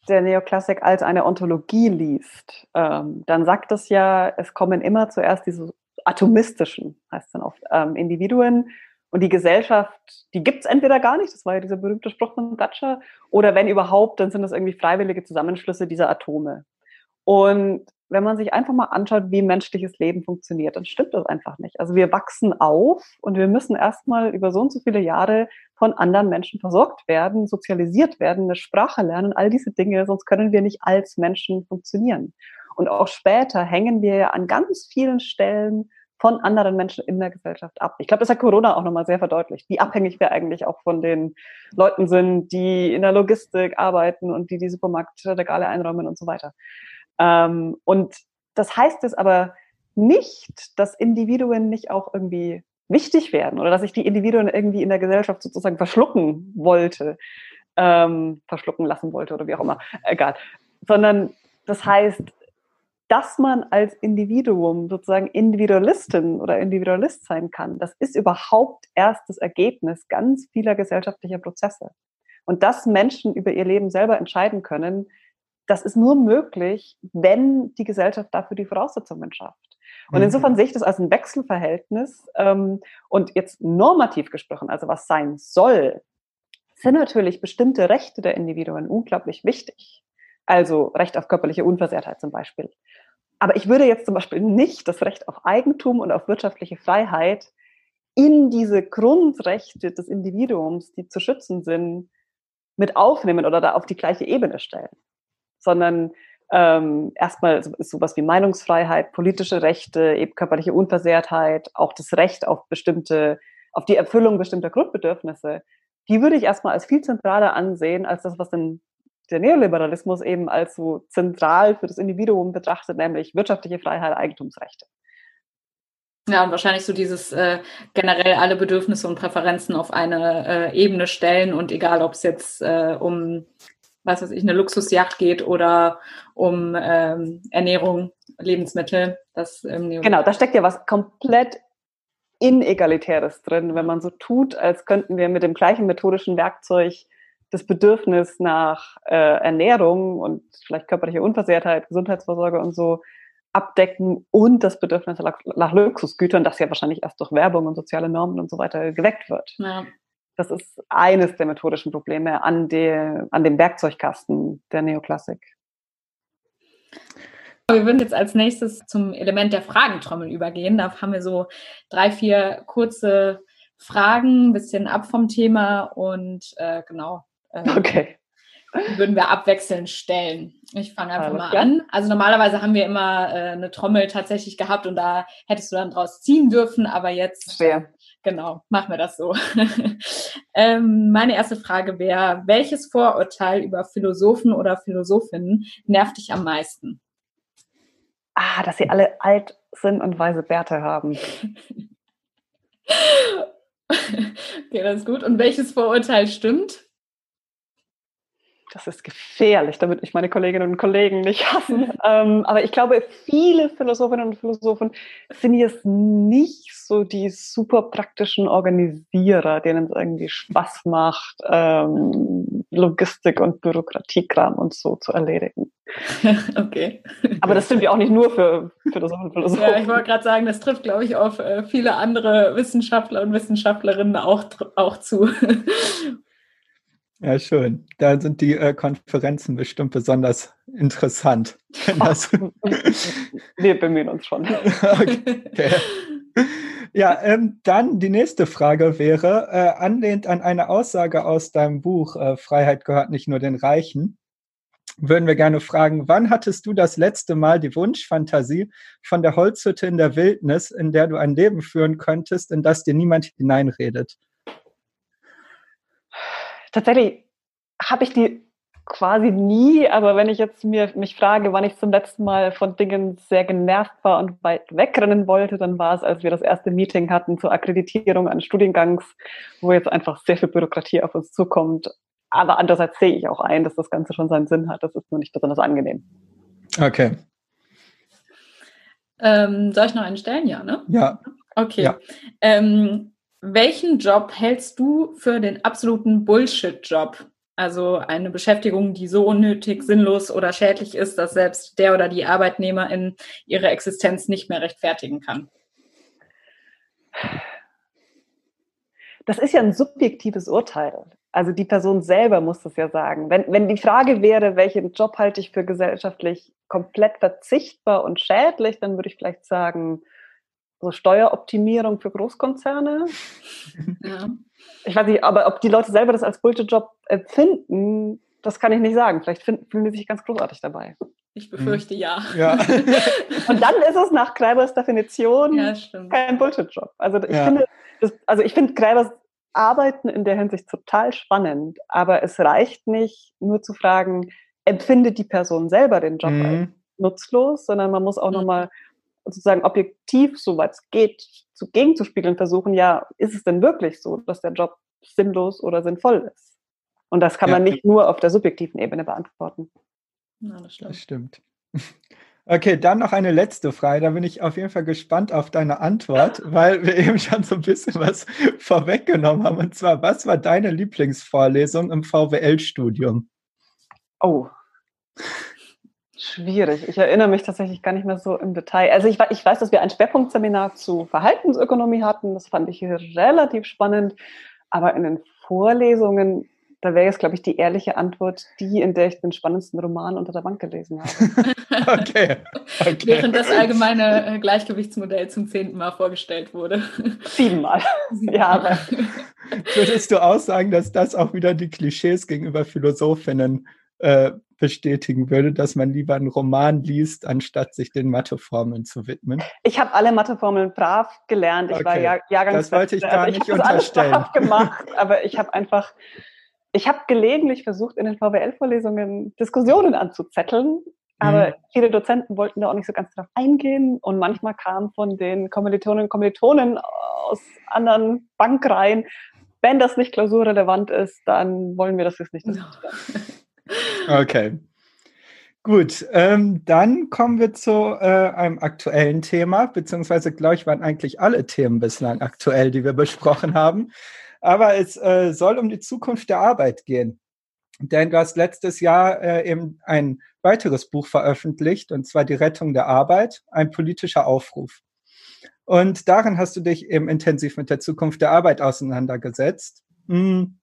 der Neoklassik als eine Ontologie liest, ähm, dann sagt es ja, es kommen immer zuerst diese atomistischen, heißt dann oft, ähm, Individuen und die Gesellschaft, die gibt es entweder gar nicht, das war ja dieser berühmte Spruch von Thatcher, oder wenn überhaupt, dann sind es irgendwie freiwillige Zusammenschlüsse dieser Atome. Und wenn man sich einfach mal anschaut, wie menschliches Leben funktioniert, dann stimmt das einfach nicht. Also wir wachsen auf und wir müssen erstmal über so und so viele Jahre von anderen Menschen versorgt werden, sozialisiert werden, eine Sprache lernen, all diese Dinge, sonst können wir nicht als Menschen funktionieren. Und auch später hängen wir ja an ganz vielen Stellen von anderen Menschen in der Gesellschaft ab. Ich glaube, das hat Corona auch nochmal sehr verdeutlicht, wie abhängig wir eigentlich auch von den Leuten sind, die in der Logistik arbeiten und die die Supermarktregale einräumen und so weiter. Ähm, und das heißt es aber nicht, dass Individuen nicht auch irgendwie wichtig werden oder dass ich die Individuen irgendwie in der Gesellschaft sozusagen verschlucken wollte, ähm, verschlucken lassen wollte oder wie auch immer, egal. Sondern das heißt, dass man als Individuum sozusagen Individualistin oder Individualist sein kann, das ist überhaupt erst das Ergebnis ganz vieler gesellschaftlicher Prozesse. Und dass Menschen über ihr Leben selber entscheiden können, das ist nur möglich, wenn die Gesellschaft dafür die Voraussetzungen schafft. Und mhm. insofern sehe ich das als ein Wechselverhältnis. Ähm, und jetzt normativ gesprochen, also was sein soll, sind natürlich bestimmte Rechte der Individuen unglaublich wichtig. Also Recht auf körperliche Unversehrtheit zum Beispiel. Aber ich würde jetzt zum Beispiel nicht das Recht auf Eigentum und auf wirtschaftliche Freiheit in diese Grundrechte des Individuums, die zu schützen sind, mit aufnehmen oder da auf die gleiche Ebene stellen sondern ähm, erstmal ist sowas wie Meinungsfreiheit, politische Rechte, eben körperliche Unversehrtheit, auch das Recht auf bestimmte, auf die Erfüllung bestimmter Grundbedürfnisse, die würde ich erstmal als viel zentraler ansehen, als das, was denn der Neoliberalismus eben als so zentral für das Individuum betrachtet, nämlich wirtschaftliche Freiheit, Eigentumsrechte. Ja, und wahrscheinlich so dieses äh, generell alle Bedürfnisse und Präferenzen auf eine äh, Ebene stellen und egal, ob es jetzt äh, um was weiß ich, eine Luxusjacht geht oder um ähm, Ernährung, Lebensmittel. Das, ähm, genau, da steckt ja was komplett Inegalitäres drin, wenn man so tut, als könnten wir mit dem gleichen methodischen Werkzeug das Bedürfnis nach äh, Ernährung und vielleicht körperliche Unversehrtheit, Gesundheitsvorsorge und so abdecken und das Bedürfnis nach, nach Luxusgütern, das ja wahrscheinlich erst durch Werbung und soziale Normen und so weiter geweckt wird. Ja. Das ist eines der methodischen Probleme an, der, an dem Werkzeugkasten der Neoklassik. Wir würden jetzt als nächstes zum Element der Fragentrommel übergehen. Da haben wir so drei, vier kurze Fragen, ein bisschen ab vom Thema und äh, genau. Äh, okay. Würden wir abwechselnd stellen. Ich fange einfach Alles mal klar. an. Also normalerweise haben wir immer äh, eine Trommel tatsächlich gehabt und da hättest du dann draus ziehen dürfen, aber jetzt Schwer. Genau, machen wir das so. (laughs) ähm, meine erste Frage wäre, welches Vorurteil über Philosophen oder Philosophinnen nervt dich am meisten? Ah, dass sie alle alt sind und weise Bärte haben. (laughs) okay, das ist gut. Und welches Vorurteil stimmt? Das ist gefährlich, damit mich meine Kolleginnen und Kollegen nicht hassen. ähm, aber ich glaube, viele Philosophinnen und Philosophen sind jetzt nicht so die super praktischen Organisierer, denen es irgendwie Spaß macht, ähm, Logistik und Bürokratiekram und so zu erledigen. (laughs) okay. Aber das stimmt ja auch nicht nur für Philosophen und Philosophen. Ja, ich wollte gerade sagen, das trifft, glaube ich, auf äh, viele andere Wissenschaftler und Wissenschaftlerinnen auch, auch zu. Ja, schön. Da sind die äh, Konferenzen bestimmt besonders interessant. (laughs) Wir bemühen uns schon. (laughs) okay. Ja, ähm, dann die nächste Frage wäre, äh, anlehnt an eine Aussage aus deinem Buch äh, Freiheit gehört nicht nur den Reichen, würden wir gerne fragen, wann hattest du das letzte Mal die Wunschfantasie von der Holzhütte in der Wildnis, in der du ein Leben führen könntest, in das dir niemand hineinredet? Tatsächlich habe ich die quasi nie, aber wenn ich jetzt mir mich frage, wann ich zum letzten Mal von Dingen sehr genervt war und weit wegrennen wollte, dann war es, als wir das erste Meeting hatten zur Akkreditierung eines Studiengangs, wo jetzt einfach sehr viel Bürokratie auf uns zukommt. Aber andererseits sehe ich auch ein, dass das Ganze schon seinen Sinn hat. Das ist nur nicht besonders angenehm. Okay. Ähm, soll ich noch einen stellen? Ja, ne? Ja. Okay. Ja. Ähm, welchen Job hältst du für den absoluten Bullshit-Job? Also eine Beschäftigung, die so unnötig, sinnlos oder schädlich ist, dass selbst der oder die Arbeitnehmerin ihre Existenz nicht mehr rechtfertigen kann. Das ist ja ein subjektives Urteil. Also die Person selber muss das ja sagen. Wenn, wenn die Frage wäre, welchen Job halte ich für gesellschaftlich komplett verzichtbar und schädlich, dann würde ich vielleicht sagen, so Steueroptimierung für Großkonzerne. (laughs) Ja. Ich weiß nicht, aber ob die Leute selber das als Bullshit-Job empfinden, das kann ich nicht sagen. Vielleicht finden, fühlen die sich ganz großartig dabei. Ich befürchte ja. ja. (laughs) Und dann ist es nach Greibers Definition ja, kein Bullshit-Job. Also ich ja. finde, das, also ich finde Greibers Arbeiten in der Hinsicht total spannend, aber es reicht nicht, nur zu fragen, empfindet die Person selber den Job mhm. als nutzlos, sondern man muss auch mhm. nochmal sozusagen objektiv, soweit es geht, zu, gegenzuspiegeln versuchen, ja, ist es denn wirklich so, dass der Job sinnlos oder sinnvoll ist? Und das kann ja. man nicht nur auf der subjektiven Ebene beantworten. Ja, das stimmt. Das stimmt. (laughs) Okay, dann noch eine letzte Frage. Da bin ich auf jeden Fall gespannt auf deine Antwort, (laughs) weil wir eben schon so ein bisschen was (laughs) vorweggenommen haben. Und zwar, was war deine Lieblingsvorlesung im VWL-Studium? Oh, schwierig. Ich erinnere mich tatsächlich gar nicht mehr so im Detail. Also ich, ich weiß, dass wir ein Schwerpunktseminar zu Verhaltensökonomie hatten. Das fand ich relativ spannend. Aber in den Vorlesungen da wäre jetzt, glaube ich, die ehrliche Antwort die, in der ich den spannendsten Roman unter der Bank gelesen habe. (laughs) okay. okay. Während das allgemeine äh, Gleichgewichtsmodell zum zehnten Mal vorgestellt wurde. Siebenmal. ja, aber. Würdest du auch sagen, dass das auch wieder die Klischees gegenüber Philosophinnen äh, bestätigen würde, dass man lieber einen Roman liest, anstatt sich den Matheformeln zu widmen? Ich habe alle Matheformeln brav gelernt. Ich okay. war Jahr, Jahrgangs Das wollte ich gar also nicht ich unterstellen. Alles brav gemacht, (laughs) aber ich habe einfach ich habe gelegentlich versucht, in den VWL-Vorlesungen Diskussionen anzuzetteln, aber mhm. viele Dozenten wollten da auch nicht so ganz drauf eingehen und manchmal kam von den Kommilitoninnen und Kommilitonen aus anderen Bankreihen, wenn das nicht klausurrelevant ist, dann wollen wir das jetzt nicht diskutieren. (laughs) Okay. Gut, ähm, dann kommen wir zu äh, einem aktuellen Thema, beziehungsweise glaube ich, waren eigentlich alle Themen bislang aktuell, die wir besprochen haben. Aber es äh, soll um die Zukunft der Arbeit gehen. Denn du hast letztes Jahr äh, eben ein weiteres Buch veröffentlicht, und zwar Die Rettung der Arbeit, ein politischer Aufruf. Und darin hast du dich eben intensiv mit der Zukunft der Arbeit auseinandergesetzt. Hm.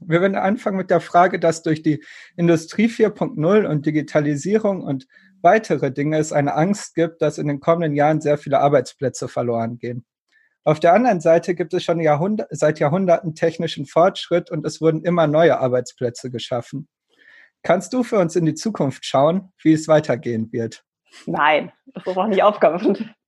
Wir werden anfangen mit der Frage, dass durch die Industrie 4.0 und Digitalisierung und weitere Dinge es eine Angst gibt, dass in den kommenden Jahren sehr viele Arbeitsplätze verloren gehen. Auf der anderen Seite gibt es schon Jahrhundert, seit Jahrhunderten technischen Fortschritt und es wurden immer neue Arbeitsplätze geschaffen. Kannst du für uns in die Zukunft schauen, wie es weitergehen wird? Nein, das ist auch nicht Aufgabe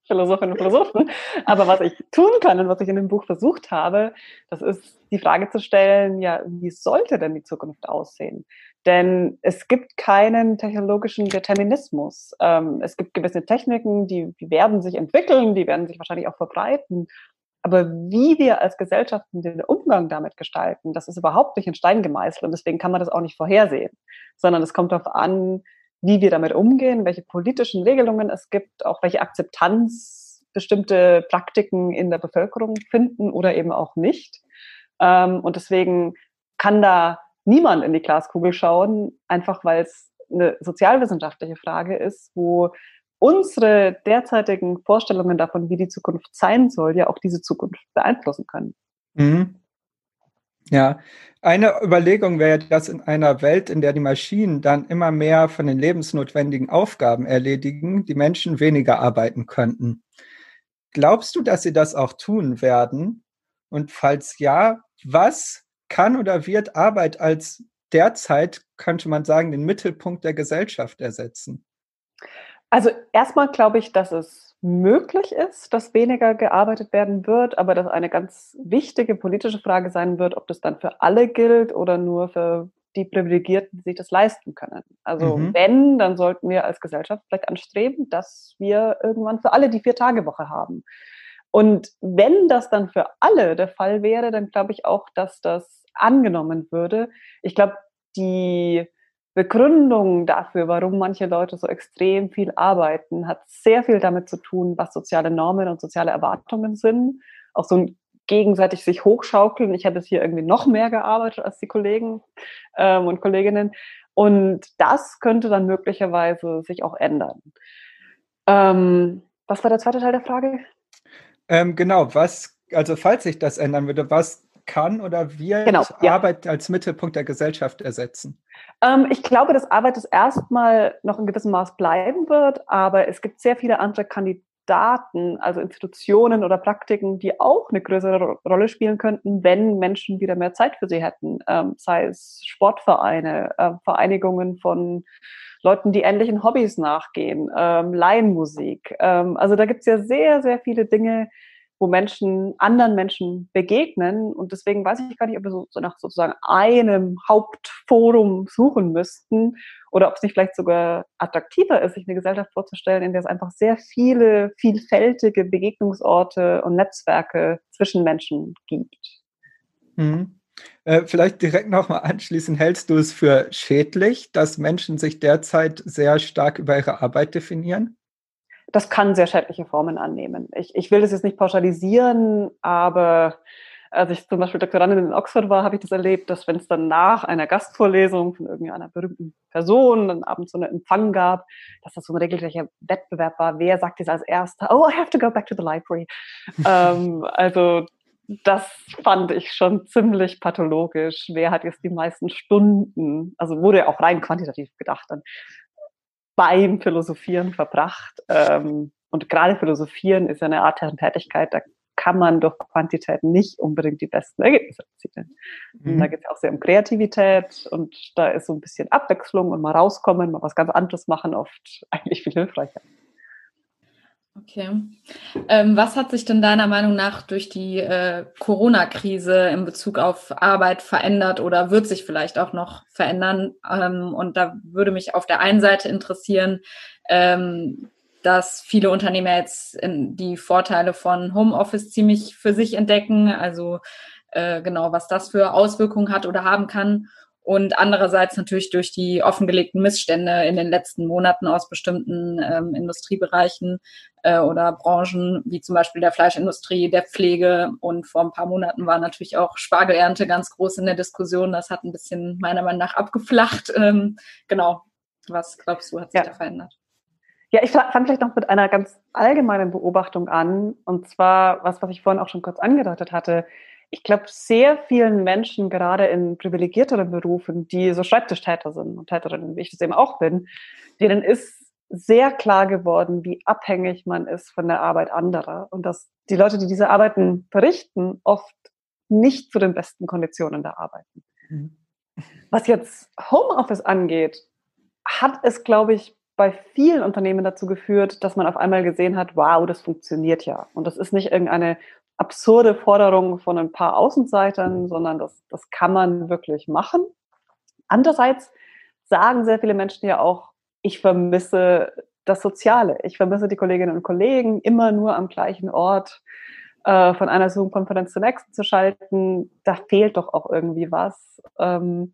Philosophinnen und Philosophen. Aber was ich tun kann und was ich in dem Buch versucht habe, das ist die Frage zu stellen, ja, wie sollte denn die Zukunft aussehen? Denn es gibt keinen technologischen Determinismus. Ähm, es gibt gewisse Techniken, die, die werden sich entwickeln, die werden sich wahrscheinlich auch verbreiten. Aber wie wir als Gesellschaften den Umgang damit gestalten, das ist überhaupt nicht in Stein gemeißelt und deswegen kann man das auch nicht vorhersehen, sondern es kommt darauf an, wie wir damit umgehen, welche politischen Regelungen es gibt, auch welche Akzeptanz bestimmte Praktiken in der Bevölkerung finden oder eben auch nicht. Ähm, und deswegen kann da niemand in die Glaskugel schauen, einfach weil es eine sozialwissenschaftliche Frage ist, wo unsere derzeitigen Vorstellungen davon, wie die Zukunft sein soll, ja auch diese Zukunft beeinflussen können. Mhm. Ja, eine Überlegung wäre, dass in einer Welt, in der die Maschinen dann immer mehr von den lebensnotwendigen Aufgaben erledigen, die Menschen weniger arbeiten könnten. Glaubst du, dass sie das auch tun werden? Und falls ja, was kann oder wird Arbeit als derzeit, könnte man sagen, den Mittelpunkt der Gesellschaft ersetzen? Also erstmal glaube ich, dass es möglich ist, dass weniger gearbeitet werden wird, aber dass eine ganz wichtige politische Frage sein wird, ob das dann für alle gilt oder nur für die Privilegierten, die sich das leisten können. Also mhm. wenn, dann sollten wir als Gesellschaft vielleicht anstreben, dass wir irgendwann für alle die Vier-Tage-Woche haben. Und wenn das dann für alle der Fall wäre, dann glaube ich auch, dass das angenommen würde. Ich glaube, die Begründung dafür, warum manche Leute so extrem viel arbeiten, hat sehr viel damit zu tun, was soziale Normen und soziale Erwartungen sind. Auch so ein gegenseitig sich hochschaukeln. Ich hätte hier irgendwie noch mehr gearbeitet als die Kollegen ähm, und Kolleginnen. Und das könnte dann möglicherweise sich auch ändern. Ähm, was war der zweite Teil der Frage? Ähm, genau, was, also falls sich das ändern würde, was kann oder wird genau, Arbeit ja. als Mittelpunkt der Gesellschaft ersetzen? Ähm, ich glaube, dass Arbeit das erstmal noch in gewissem Maß bleiben wird, aber es gibt sehr viele andere Kandidaten, also Institutionen oder Praktiken, die auch eine größere Rolle spielen könnten, wenn Menschen wieder mehr Zeit für sie hätten. Ähm, sei es Sportvereine, äh, Vereinigungen von Leuten, die ähnlichen Hobbys nachgehen, ähm, Laienmusik. Ähm, also da gibt es ja sehr, sehr viele Dinge, wo Menschen anderen Menschen begegnen. Und deswegen weiß ich gar nicht, ob wir so, so nach sozusagen einem Hauptforum suchen müssten oder ob es nicht vielleicht sogar attraktiver ist, sich eine Gesellschaft vorzustellen, in der es einfach sehr viele vielfältige Begegnungsorte und Netzwerke zwischen Menschen gibt. Mhm. Äh, vielleicht direkt nochmal anschließend, hältst du es für schädlich, dass Menschen sich derzeit sehr stark über ihre Arbeit definieren? Das kann sehr schädliche Formen annehmen. Ich, ich will das jetzt nicht pauschalisieren, aber als ich zum Beispiel Doktorandin in Oxford war, habe ich das erlebt, dass wenn es dann nach einer Gastvorlesung von irgendeiner berühmten Person dann abends so einen Empfang gab, dass das so ein regelrechter Wettbewerb war. Wer sagt jetzt als erster, oh, I have to go back to the library. (laughs) ähm, also das fand ich schon ziemlich pathologisch. Wer hat jetzt die meisten Stunden, also wurde ja auch rein quantitativ gedacht, dann beim Philosophieren verbracht. Ähm, und gerade Philosophieren ist ja eine Art Tätigkeit, da kann man durch Quantität nicht unbedingt die besten Ergebnisse erzielen. Mhm. Da geht es auch sehr um Kreativität und da ist so ein bisschen Abwechslung und mal rauskommen, mal was ganz anderes machen, oft (laughs) eigentlich viel hilfreicher. Okay. Ähm, was hat sich denn deiner Meinung nach durch die äh, Corona-Krise in Bezug auf Arbeit verändert oder wird sich vielleicht auch noch verändern? Ähm, und da würde mich auf der einen Seite interessieren, ähm, dass viele Unternehmer jetzt die Vorteile von Homeoffice ziemlich für sich entdecken. Also äh, genau, was das für Auswirkungen hat oder haben kann und andererseits natürlich durch die offengelegten Missstände in den letzten Monaten aus bestimmten ähm, Industriebereichen äh, oder Branchen, wie zum Beispiel der Fleischindustrie, der Pflege. Und vor ein paar Monaten war natürlich auch Spargelernte ganz groß in der Diskussion. Das hat ein bisschen meiner Meinung nach abgeflacht. Ähm, genau. Was glaubst du, hat sich ja. da verändert? Ja, ich fange vielleicht noch mit einer ganz allgemeinen Beobachtung an. Und zwar was, was ich vorhin auch schon kurz angedeutet hatte ich glaube, sehr vielen Menschen, gerade in privilegierteren Berufen, die so Schreibtischtäter sind und Täterinnen, wie ich das eben auch bin, denen ist sehr klar geworden, wie abhängig man ist von der Arbeit anderer und dass die Leute, die diese Arbeiten verrichten, oft nicht zu den besten Konditionen da arbeiten. Mhm. Was jetzt Homeoffice angeht, hat es, glaube ich, bei vielen Unternehmen dazu geführt, dass man auf einmal gesehen hat, wow, das funktioniert ja. Und das ist nicht irgendeine absurde Forderung von ein paar Außenseitern, sondern das, das kann man wirklich machen. Andererseits sagen sehr viele Menschen ja auch, ich vermisse das Soziale. Ich vermisse die Kolleginnen und Kollegen immer nur am gleichen Ort äh, von einer Zoom-Konferenz zur nächsten zu schalten. Da fehlt doch auch irgendwie was. Ähm,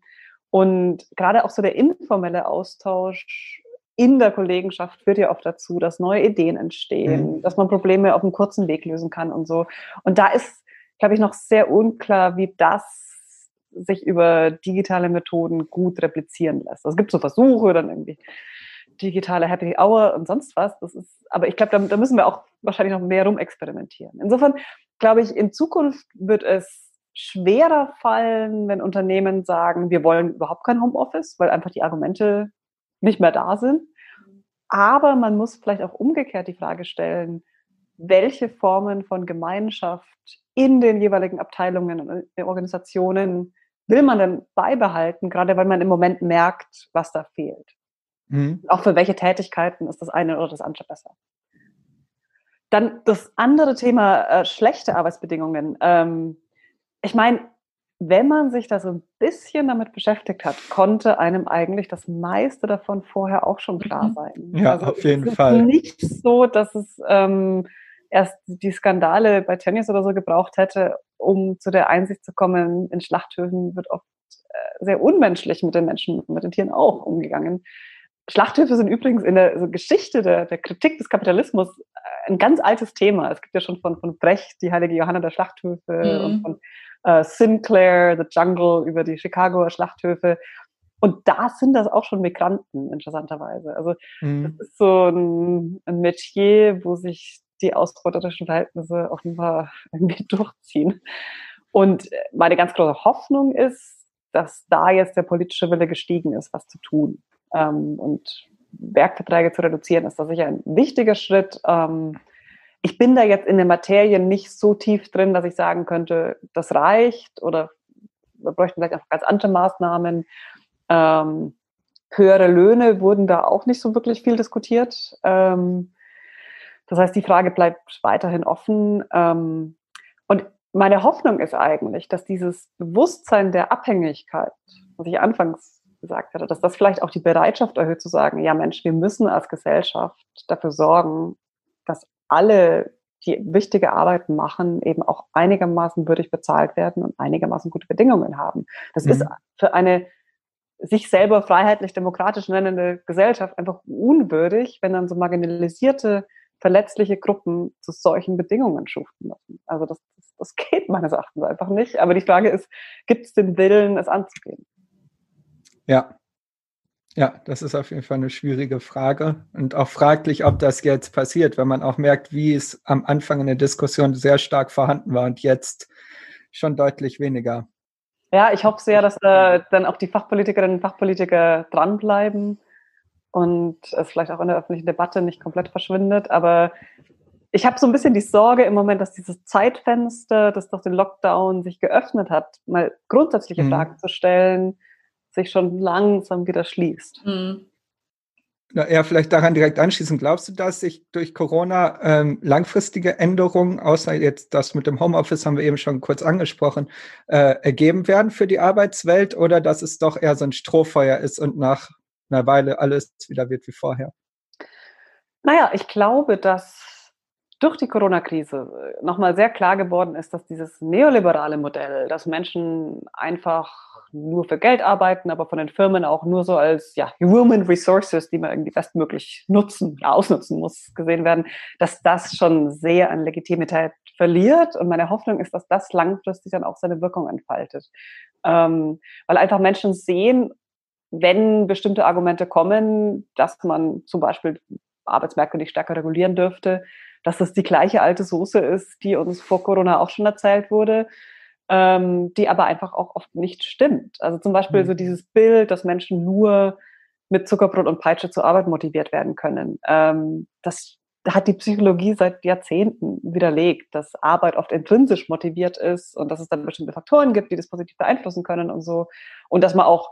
und gerade auch so der informelle Austausch in der Kollegenschaft führt ja oft dazu, dass neue Ideen entstehen, mhm. dass man Probleme auf einem kurzen Weg lösen kann und so. Und da ist, glaube ich, noch sehr unklar, wie das sich über digitale Methoden gut replizieren lässt. Also es gibt so Versuche, dann irgendwie digitale Happy Hour und sonst was. Das ist, aber ich glaube, da, da müssen wir auch wahrscheinlich noch mehr rumexperimentieren. Insofern glaube ich, in Zukunft wird es schwerer fallen, wenn Unternehmen sagen, wir wollen überhaupt kein Homeoffice, weil einfach die Argumente nicht mehr da sind. Aber man muss vielleicht auch umgekehrt die Frage stellen, welche Formen von Gemeinschaft in den jeweiligen Abteilungen und Organisationen will man denn beibehalten, gerade weil man im Moment merkt, was da fehlt. Mhm. Auch für welche Tätigkeiten ist das eine oder das andere besser. Dann das andere Thema, äh, schlechte Arbeitsbedingungen. Ähm, ich meine, wenn man sich da so ein bisschen damit beschäftigt hat, konnte einem eigentlich das meiste davon vorher auch schon klar mhm. sein. Ja, also auf jeden Fall. Es ist nicht so, dass es ähm, erst die Skandale bei Tennis oder so gebraucht hätte, um zu der Einsicht zu kommen, in Schlachthöfen wird oft äh, sehr unmenschlich mit den Menschen, mit den Tieren auch umgegangen. Schlachthöfe sind übrigens in der Geschichte der, der, Kritik des Kapitalismus äh, ein ganz altes Thema. Es gibt ja schon von, von Brecht die heilige Johanna der Schlachthöfe mhm. und von äh, Sinclair, The Jungle, über die Chicagoer Schlachthöfe. Und da sind das auch schon Migranten, interessanterweise. Also mhm. das ist so ein, ein Metier, wo sich die ausbeuterischen Verhältnisse offenbar irgendwie (laughs) durchziehen. Und meine ganz große Hoffnung ist, dass da jetzt der politische Wille gestiegen ist, was zu tun. Ähm, und Werkverträge zu reduzieren, ist da sicher ein wichtiger Schritt. Ähm, ich bin da jetzt in der Materie nicht so tief drin, dass ich sagen könnte, das reicht oder wir bräuchten vielleicht auch ganz andere Maßnahmen. Ähm, höhere Löhne wurden da auch nicht so wirklich viel diskutiert. Ähm, das heißt, die Frage bleibt weiterhin offen. Ähm, und meine Hoffnung ist eigentlich, dass dieses Bewusstsein der Abhängigkeit, was ich anfangs gesagt hatte, dass das vielleicht auch die Bereitschaft erhöht zu sagen, ja Mensch, wir müssen als Gesellschaft dafür sorgen, dass alle, die wichtige Arbeiten machen, eben auch einigermaßen würdig bezahlt werden und einigermaßen gute Bedingungen haben. Das mhm. ist für eine sich selber freiheitlich-demokratisch nennende Gesellschaft einfach unwürdig, wenn dann so marginalisierte, verletzliche Gruppen zu solchen Bedingungen schuften müssen. Also das, das, das geht meines Erachtens einfach nicht. Aber die Frage ist, gibt es den Willen, es anzugehen? Ja, ja, das ist auf jeden Fall eine schwierige Frage und auch fraglich, ob das jetzt passiert, wenn man auch merkt, wie es am Anfang in der Diskussion sehr stark vorhanden war und jetzt schon deutlich weniger. Ja, ich hoffe sehr, dass äh, dann auch die Fachpolitikerinnen und Fachpolitiker dranbleiben und es vielleicht auch in der öffentlichen Debatte nicht komplett verschwindet. Aber ich habe so ein bisschen die Sorge im Moment, dass dieses Zeitfenster, das durch den Lockdown sich geöffnet hat, mal grundsätzliche mhm. Fragen zu stellen, sich schon langsam wieder schließt. Mhm. Ja, vielleicht daran direkt anschließen. Glaubst du, dass sich durch Corona ähm, langfristige Änderungen, außer jetzt das mit dem Homeoffice haben wir eben schon kurz angesprochen, äh, ergeben werden für die Arbeitswelt oder dass es doch eher so ein Strohfeuer ist und nach einer Weile alles wieder wird wie vorher? Naja, ich glaube, dass durch die Corona-Krise nochmal sehr klar geworden ist, dass dieses neoliberale Modell, dass Menschen einfach nur für Geld arbeiten, aber von den Firmen auch nur so als ja, Human Resources, die man irgendwie bestmöglich nutzen, ja, ausnutzen muss, gesehen werden, dass das schon sehr an Legitimität verliert. Und meine Hoffnung ist, dass das langfristig dann auch seine Wirkung entfaltet. Ähm, weil einfach Menschen sehen, wenn bestimmte Argumente kommen, dass man zum Beispiel Arbeitsmärkte nicht stärker regulieren dürfte, dass das die gleiche alte Soße ist, die uns vor Corona auch schon erzählt wurde ähm, die aber einfach auch oft nicht stimmt. Also zum Beispiel mhm. so dieses Bild, dass Menschen nur mit Zuckerbrot und Peitsche zur Arbeit motiviert werden können. Ähm, das hat die Psychologie seit Jahrzehnten widerlegt, dass Arbeit oft intrinsisch motiviert ist und dass es dann bestimmte Faktoren gibt, die das positiv beeinflussen können und so. Und dass man auch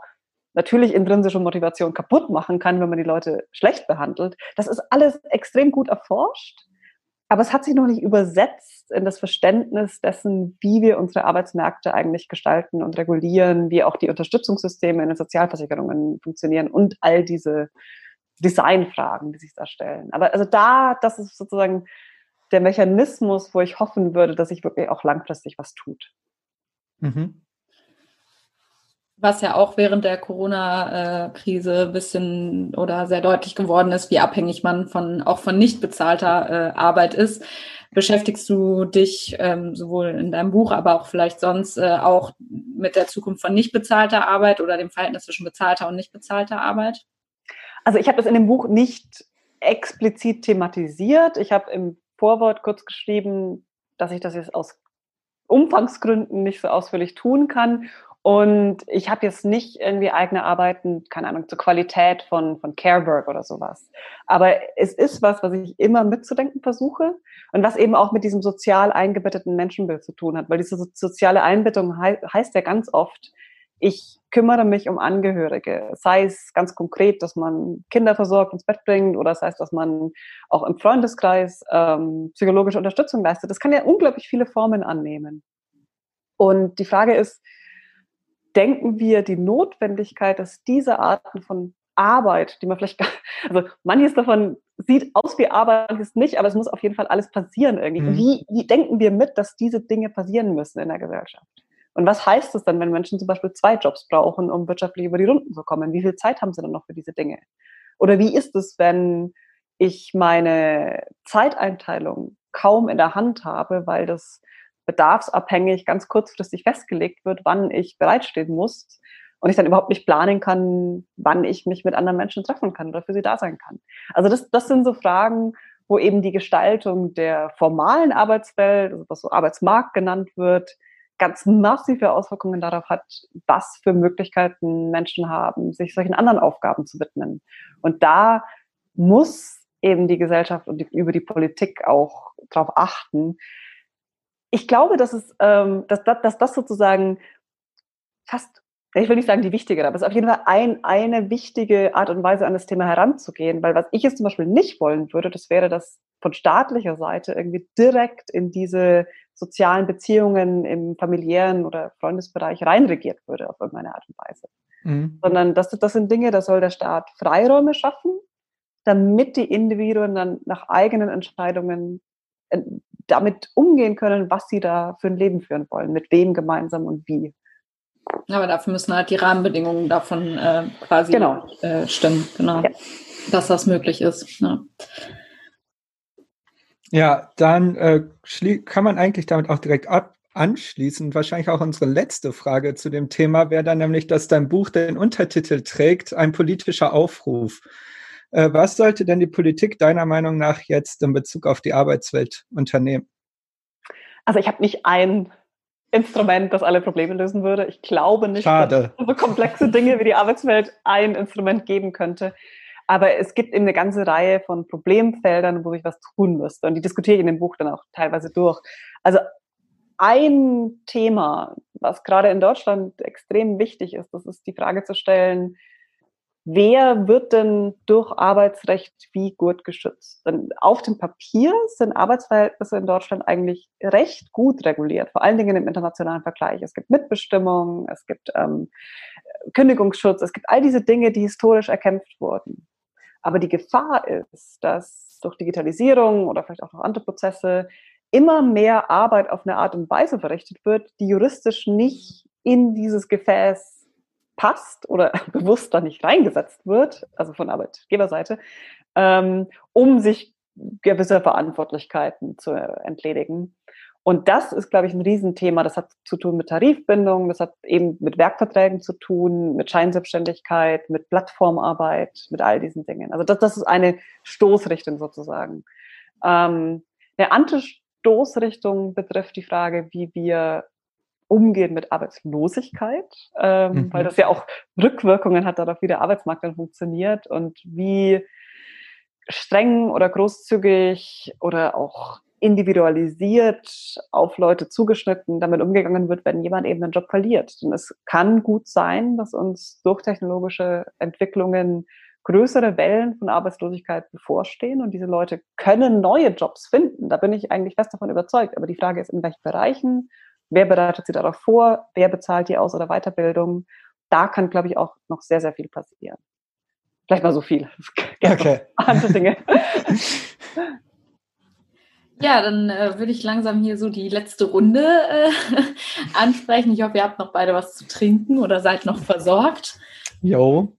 natürlich intrinsische Motivation kaputt machen kann, wenn man die Leute schlecht behandelt. Das ist alles extrem gut erforscht. Aber es hat sich noch nicht übersetzt in das Verständnis dessen, wie wir unsere Arbeitsmärkte eigentlich gestalten und regulieren, wie auch die Unterstützungssysteme in den Sozialversicherungen funktionieren und all diese Designfragen, die sich da stellen. Aber also da, das ist sozusagen der Mechanismus, wo ich hoffen würde, dass sich wirklich auch langfristig was tut. Mhm was ja auch während der Corona-Krise ein bisschen oder sehr deutlich geworden ist, wie abhängig man von auch von nicht bezahlter äh, Arbeit ist. Beschäftigst du dich ähm, sowohl in deinem Buch, aber auch vielleicht sonst äh, auch mit der Zukunft von nicht bezahlter Arbeit oder dem Verhältnis zwischen bezahlter und nicht bezahlter Arbeit? Also ich habe das in dem Buch nicht explizit thematisiert. Ich habe im Vorwort kurz geschrieben, dass ich das jetzt aus Umfangsgründen nicht so ausführlich tun kann und ich habe jetzt nicht irgendwie eigene Arbeiten, keine Ahnung, zur Qualität von, von Carework oder sowas. Aber es ist was, was ich immer mitzudenken versuche und was eben auch mit diesem sozial eingebetteten Menschenbild zu tun hat. Weil diese soziale Einbettung he heißt ja ganz oft, ich kümmere mich um Angehörige. Sei es ganz konkret, dass man Kinder versorgt, ins Bett bringt oder sei es, dass man auch im Freundeskreis ähm, psychologische Unterstützung leistet. Das kann ja unglaublich viele Formen annehmen. Und die Frage ist, denken wir die Notwendigkeit, dass diese Arten von Arbeit, die man vielleicht gar, (laughs) also manches davon sieht aus wie Arbeit, manches nicht, aber es muss auf jeden Fall alles passieren irgendwie. Mhm. Wie, wie denken wir mit, dass diese Dinge passieren müssen in der Gesellschaft? Und was heißt es dann, wenn Menschen zum Beispiel zwei Jobs brauchen, um wirtschaftlich über die Runden zu kommen? Wie viel Zeit haben sie dann noch für diese Dinge? Oder wie ist es, wenn ich meine Zeiteinteilung kaum in der Hand habe, weil das bedarfsabhängig ganz kurzfristig festgelegt wird, wann ich bereitstehen muss und ich dann überhaupt nicht planen kann, wann ich mich mit anderen Menschen treffen kann oder für sie da sein kann. Also das, das sind so Fragen, wo eben die Gestaltung der formalen Arbeitswelt, also was so Arbeitsmarkt genannt wird, ganz massive Auswirkungen darauf hat, was für Möglichkeiten Menschen haben, sich solchen anderen Aufgaben zu widmen. Und da muss eben die Gesellschaft und die, über die Politik auch darauf achten. Ich glaube, dass es, ähm, dass, dass, dass das sozusagen fast ich will nicht sagen die wichtigere, aber es ist auf jeden Fall ein, eine wichtige Art und Weise, an das Thema heranzugehen. Weil was ich jetzt zum Beispiel nicht wollen würde, das wäre, dass von staatlicher Seite irgendwie direkt in diese sozialen Beziehungen im familiären oder Freundesbereich reinregiert würde auf irgendeine Art und Weise. Mhm. Sondern das, das sind Dinge, da soll der Staat Freiräume schaffen, damit die Individuen dann nach eigenen Entscheidungen damit umgehen können, was sie da für ein Leben führen wollen, mit wem gemeinsam und wie. Aber dafür müssen halt die Rahmenbedingungen davon äh, quasi genau. äh, stimmen, genau. Ja. Dass das möglich ist. Ja, ja dann äh, kann man eigentlich damit auch direkt ab anschließen. Wahrscheinlich auch unsere letzte Frage zu dem Thema wäre dann nämlich, dass dein Buch den Untertitel trägt, ein politischer Aufruf. Äh, was sollte denn die Politik deiner Meinung nach jetzt in Bezug auf die Arbeitswelt unternehmen? Also ich habe nicht ein Instrument, das alle Probleme lösen würde. Ich glaube nicht, Schade. dass so komplexe Dinge wie die Arbeitswelt ein Instrument geben könnte. Aber es gibt eben eine ganze Reihe von Problemfeldern, wo ich was tun müsste. Und die diskutiere ich in dem Buch dann auch teilweise durch. Also ein Thema, was gerade in Deutschland extrem wichtig ist, das ist die Frage zu stellen, wer wird denn durch Arbeitsrecht wie gut geschützt? Denn auf dem Papier sind Arbeitsverhältnisse in Deutschland eigentlich recht gut reguliert, vor allen Dingen im internationalen Vergleich. Es gibt Mitbestimmung, es gibt ähm, Kündigungsschutz, es gibt all diese Dinge, die historisch erkämpft wurden. Aber die Gefahr ist, dass durch Digitalisierung oder vielleicht auch noch andere Prozesse immer mehr Arbeit auf eine Art und Weise verrichtet wird, die juristisch nicht in dieses Gefäß passt oder (laughs) bewusst da nicht reingesetzt wird, also von Arbeitgeberseite, ähm, um sich gewisse Verantwortlichkeiten zu entledigen. Und das ist, glaube ich, ein Riesenthema. Das hat zu tun mit Tarifbindung, das hat eben mit Werkverträgen zu tun, mit Scheinselbstständigkeit, mit Plattformarbeit, mit all diesen Dingen. Also das, das ist eine Stoßrichtung sozusagen. Ähm, eine Antistoßrichtung betrifft die Frage, wie wir umgehen mit Arbeitslosigkeit, ähm, mhm. weil das ja auch Rückwirkungen hat darauf, wie der Arbeitsmarkt dann funktioniert und wie streng oder großzügig oder auch individualisiert auf Leute zugeschnitten damit umgegangen wird, wenn jemand eben einen Job verliert. Denn es kann gut sein, dass uns durch technologische Entwicklungen größere Wellen von Arbeitslosigkeit bevorstehen und diese Leute können neue Jobs finden. Da bin ich eigentlich fest davon überzeugt. Aber die Frage ist, in welchen Bereichen Wer bereitet sie darauf vor? Wer bezahlt die Aus- oder Weiterbildung? Da kann, glaube ich, auch noch sehr, sehr viel passieren. Vielleicht mal so viel. (laughs) Okay. Andere Dinge. (laughs) Ja, dann äh, würde ich langsam hier so die letzte Runde äh, (laughs) ansprechen. Ich hoffe, ihr habt noch beide was zu trinken oder seid noch versorgt. Jo.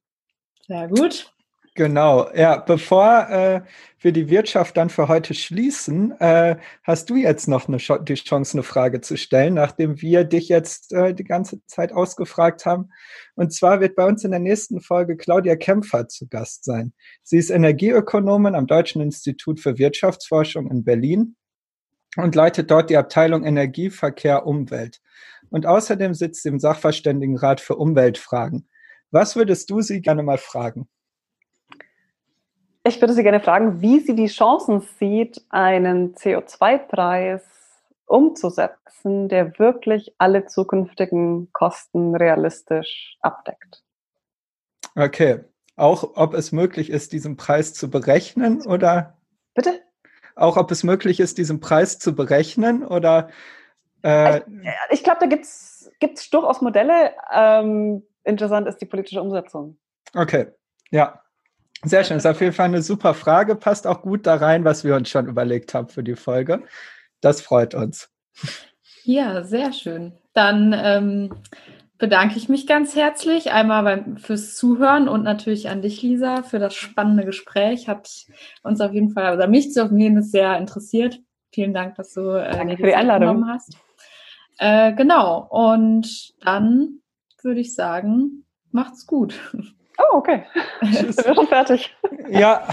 Sehr gut. Genau, ja, bevor äh, wir die Wirtschaft dann für heute schließen, äh, hast du jetzt noch eine die Chance, eine Frage zu stellen, nachdem wir dich jetzt äh, die ganze Zeit ausgefragt haben. Und zwar wird bei uns in der nächsten Folge Claudia Kämpfer zu Gast sein. Sie ist Energieökonomin am Deutschen Institut für Wirtschaftsforschung in Berlin und leitet dort die Abteilung Energie, Verkehr, Umwelt. Und außerdem sitzt sie im Sachverständigenrat für Umweltfragen. Was würdest du sie gerne mal fragen? Ich würde Sie gerne fragen, wie sie die Chancen sieht, einen CO2-Preis umzusetzen, der wirklich alle zukünftigen Kosten realistisch abdeckt. Okay. Auch ob es möglich ist, diesen Preis zu berechnen oder? Bitte? Auch ob es möglich ist, diesen Preis zu berechnen oder Äh, ich, ich glaube, da gibt es durchaus Modelle. Ähm, interessant ist die politische Umsetzung. Okay, ja. Sehr schön. Das ist auf jeden Fall eine super Frage. Passt auch gut da rein, was wir uns schon überlegt haben für die Folge. Das freut uns. Ja, sehr schön. Dann ähm, bedanke ich mich ganz herzlich einmal beim, fürs Zuhören und natürlich an dich, Lisa, für das spannende Gespräch. Hat uns auf jeden Fall, oder mich zumindest sehr interessiert. Vielen Dank, dass du äh, Danke für die Einladung hast. Äh, genau. Und dann würde ich sagen, macht's gut. (laughs) Oh, okay. (laughs) Sind wir schon fertig? Ja.